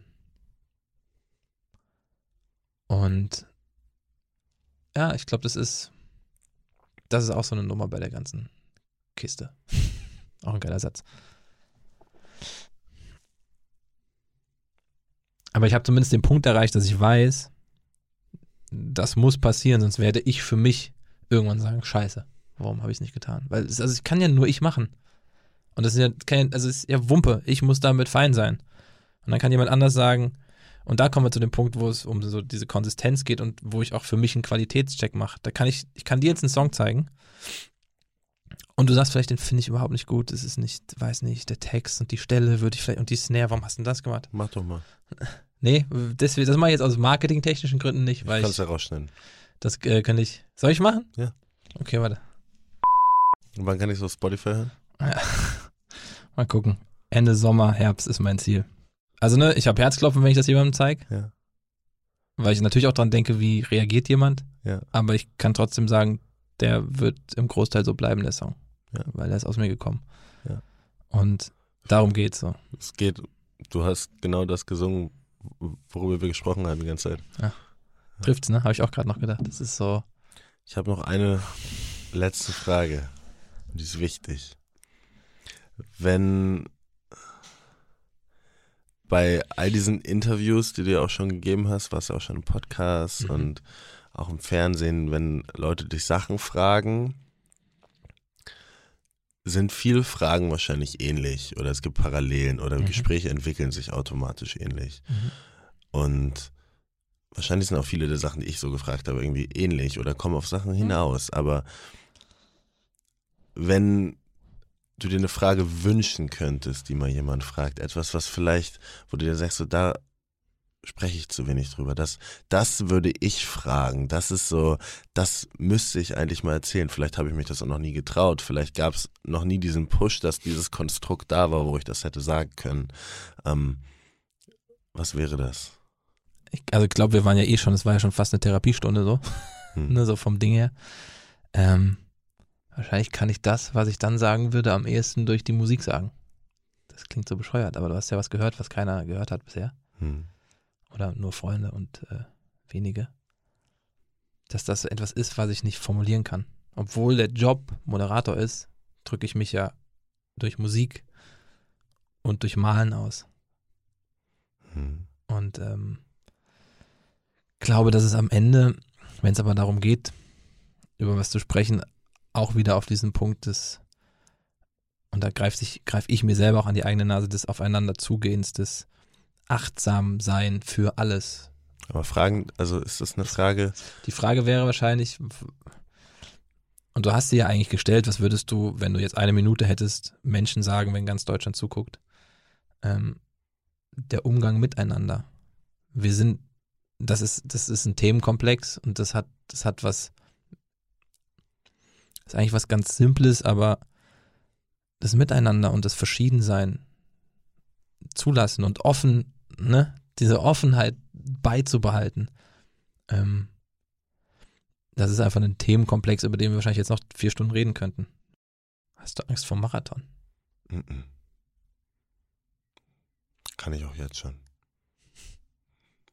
Und ja, ich glaube, das ist, das ist auch so eine Nummer bei der ganzen Kiste. auch ein geiler Satz. Aber ich habe zumindest den Punkt erreicht, dass ich weiß, das muss passieren, sonst werde ich für mich irgendwann sagen, scheiße, warum habe ich es nicht getan? Weil es, also ich kann ja nur ich machen. Und das ist ja kein, also es ist ja Wumpe, ich muss damit fein sein. Und dann kann jemand anders sagen, und da kommen wir zu dem Punkt, wo es um so diese Konsistenz geht und wo ich auch für mich einen Qualitätscheck mache. Da kann ich, ich kann dir jetzt einen Song zeigen und du sagst vielleicht, den finde ich überhaupt nicht gut, es ist nicht, weiß nicht, der Text und die Stelle würde ich vielleicht, und die Snare, warum hast du denn das gemacht? Mach doch mal. Nee, deswegen, das mache ich jetzt aus marketingtechnischen Gründen nicht, weil Kannst ich, du rausschneiden. das äh, kann ich, soll ich machen? Ja. Okay, warte. Und wann kann ich so Spotify hören? Mal gucken. Ende Sommer, Herbst ist mein Ziel. Also ne, ich habe Herzklopfen, wenn ich das jemandem zeige, Ja. weil ich natürlich auch dran denke, wie reagiert jemand. Ja. Aber ich kann trotzdem sagen, der wird im Großteil so bleiben, der Song. Ja. Weil er ist aus mir gekommen. Ja. Und darum geht's so. Es geht, du hast genau das gesungen, worüber wir gesprochen haben die ganze Zeit. Trifft's, ne? Habe ich auch gerade noch gedacht. Das ist so. Ich habe noch eine letzte Frage. Die ist wichtig. Wenn bei all diesen Interviews, die du ja auch schon gegeben hast, warst du auch schon im Podcast Mhm. und auch im Fernsehen, wenn Leute dich Sachen fragen, sind viele Fragen wahrscheinlich ähnlich oder es gibt Parallelen oder Mhm. Gespräche entwickeln sich automatisch ähnlich. Mhm. Und wahrscheinlich sind auch viele der Sachen, die ich so gefragt habe, irgendwie ähnlich oder kommen auf Sachen hinaus. Aber wenn du dir eine Frage wünschen könntest, die mal jemand fragt, etwas, was vielleicht, wo du dir sagst, so da spreche ich zu wenig drüber. Das, das würde ich fragen. Das ist so, das müsste ich eigentlich mal erzählen. Vielleicht habe ich mich das auch noch nie getraut. Vielleicht gab es noch nie diesen Push, dass dieses Konstrukt da war, wo ich das hätte sagen können. Ähm, was wäre das? Ich, also ich glaube, wir waren ja eh schon, es war ja schon fast eine Therapiestunde so, Hm. ne, so vom Ding her. Ähm, wahrscheinlich kann ich das, was ich dann sagen würde, am ehesten durch die Musik sagen. Das klingt so bescheuert, aber du hast ja was gehört, was keiner gehört hat bisher. Hm. Oder nur Freunde und äh, wenige. Dass das etwas ist, was ich nicht formulieren kann. Obwohl der Job Moderator ist, drücke ich mich ja durch Musik und durch Malen aus. Hm. Und ähm, glaube, dass es am Ende, wenn es aber darum geht, über was zu sprechen, auch wieder auf diesen Punkt des, und da greift sich, greife ich mir selber auch an die eigene Nase des Aufeinanderzugehens, des Achtsamsein für alles. Aber Fragen, also ist das eine Frage? Die Frage wäre wahrscheinlich, und du hast sie ja eigentlich gestellt, was würdest du, wenn du jetzt eine Minute hättest, Menschen sagen, wenn ganz Deutschland zuguckt? Ähm, der Umgang miteinander. Wir sind, das ist, das ist ein Themenkomplex und das hat, das hat was, ist eigentlich was ganz Simples, aber das Miteinander und das Verschiedensein zulassen und offen, ne, diese Offenheit beizubehalten. Ähm, das ist einfach ein Themenkomplex, über den wir wahrscheinlich jetzt noch vier Stunden reden könnten. Hast du Angst vor Marathon? Mhm. Kann ich auch jetzt schon.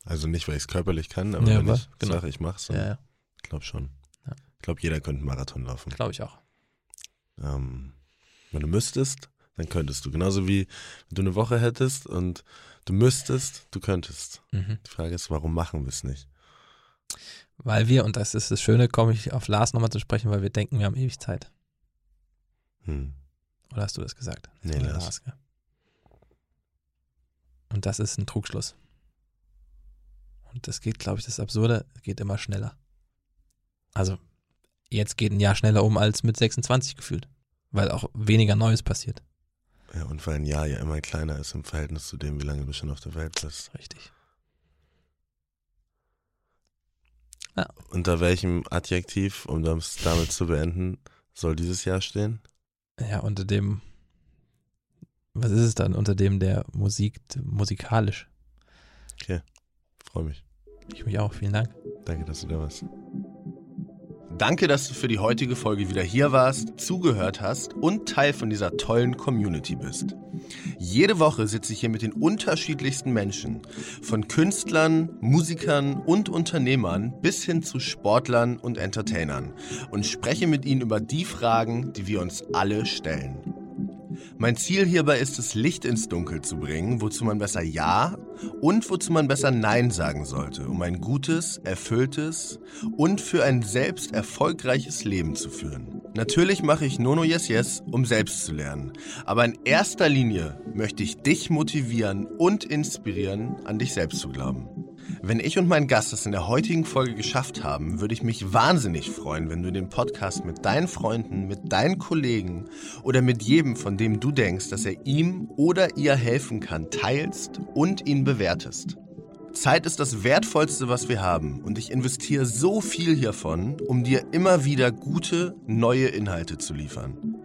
Also nicht, weil ich es körperlich kann, aber Ja, wenn aber- ich genau. sage, ich mach's, dann Ja, ja, glaube schon. Ja. Ich glaube, jeder könnte einen Marathon laufen. glaube ich auch. Ähm, wenn du müsstest, dann könntest du. Genauso wie wenn du eine Woche hättest und du müsstest, du könntest. Mhm. Die Frage ist, warum machen wir es nicht? Weil wir, und das ist das Schöne, komme ich auf Lars nochmal zu sprechen, weil wir denken, wir haben ewig Zeit. Hm. Oder hast du das gesagt? Nee, Ja, Lars. gell? Und das ist ein Trugschluss. Und das geht, glaube ich, das Absurde geht immer schneller. Also, jetzt geht ein Jahr schneller um als mit 26 gefühlt. Weil auch weniger Neues passiert. Ja, und weil ein Jahr ja immer kleiner ist im Verhältnis zu dem, wie lange du schon auf der Welt bist. Richtig. Unter welchem Adjektiv, um das damit zu beenden, soll dieses Jahr stehen? Ja, unter dem, was ist es dann? Unter dem der Musik, musikalisch. Freue mich. Ich mich auch, vielen Dank. Danke, dass du da warst. Danke, dass du für die heutige Folge wieder hier warst, zugehört hast und Teil von dieser tollen Community bist. Jede Woche sitze ich hier mit den unterschiedlichsten Menschen, von Künstlern, Musikern und Unternehmern bis hin zu Sportlern und Entertainern und spreche mit ihnen über die Fragen, die wir uns alle stellen. Mein Ziel hierbei ist es, Licht ins Dunkel zu bringen, wozu man besser Ja und wozu man besser Nein sagen sollte, um ein gutes, erfülltes und für ein selbst erfolgreiches Leben zu führen. Natürlich mache ich Nono Yes Yes, um selbst zu lernen. Aber in erster Linie möchte ich dich motivieren und inspirieren, an dich selbst zu glauben. Wenn ich und mein Gast es in der heutigen Folge geschafft haben, würde ich mich wahnsinnig freuen, wenn du den Podcast mit deinen Freunden, mit deinen Kollegen oder mit jedem, von dem du denkst, dass er ihm oder ihr helfen kann, teilst und ihn bewertest. Zeit ist das Wertvollste, was wir haben und ich investiere so viel hiervon, um dir immer wieder gute, neue Inhalte zu liefern.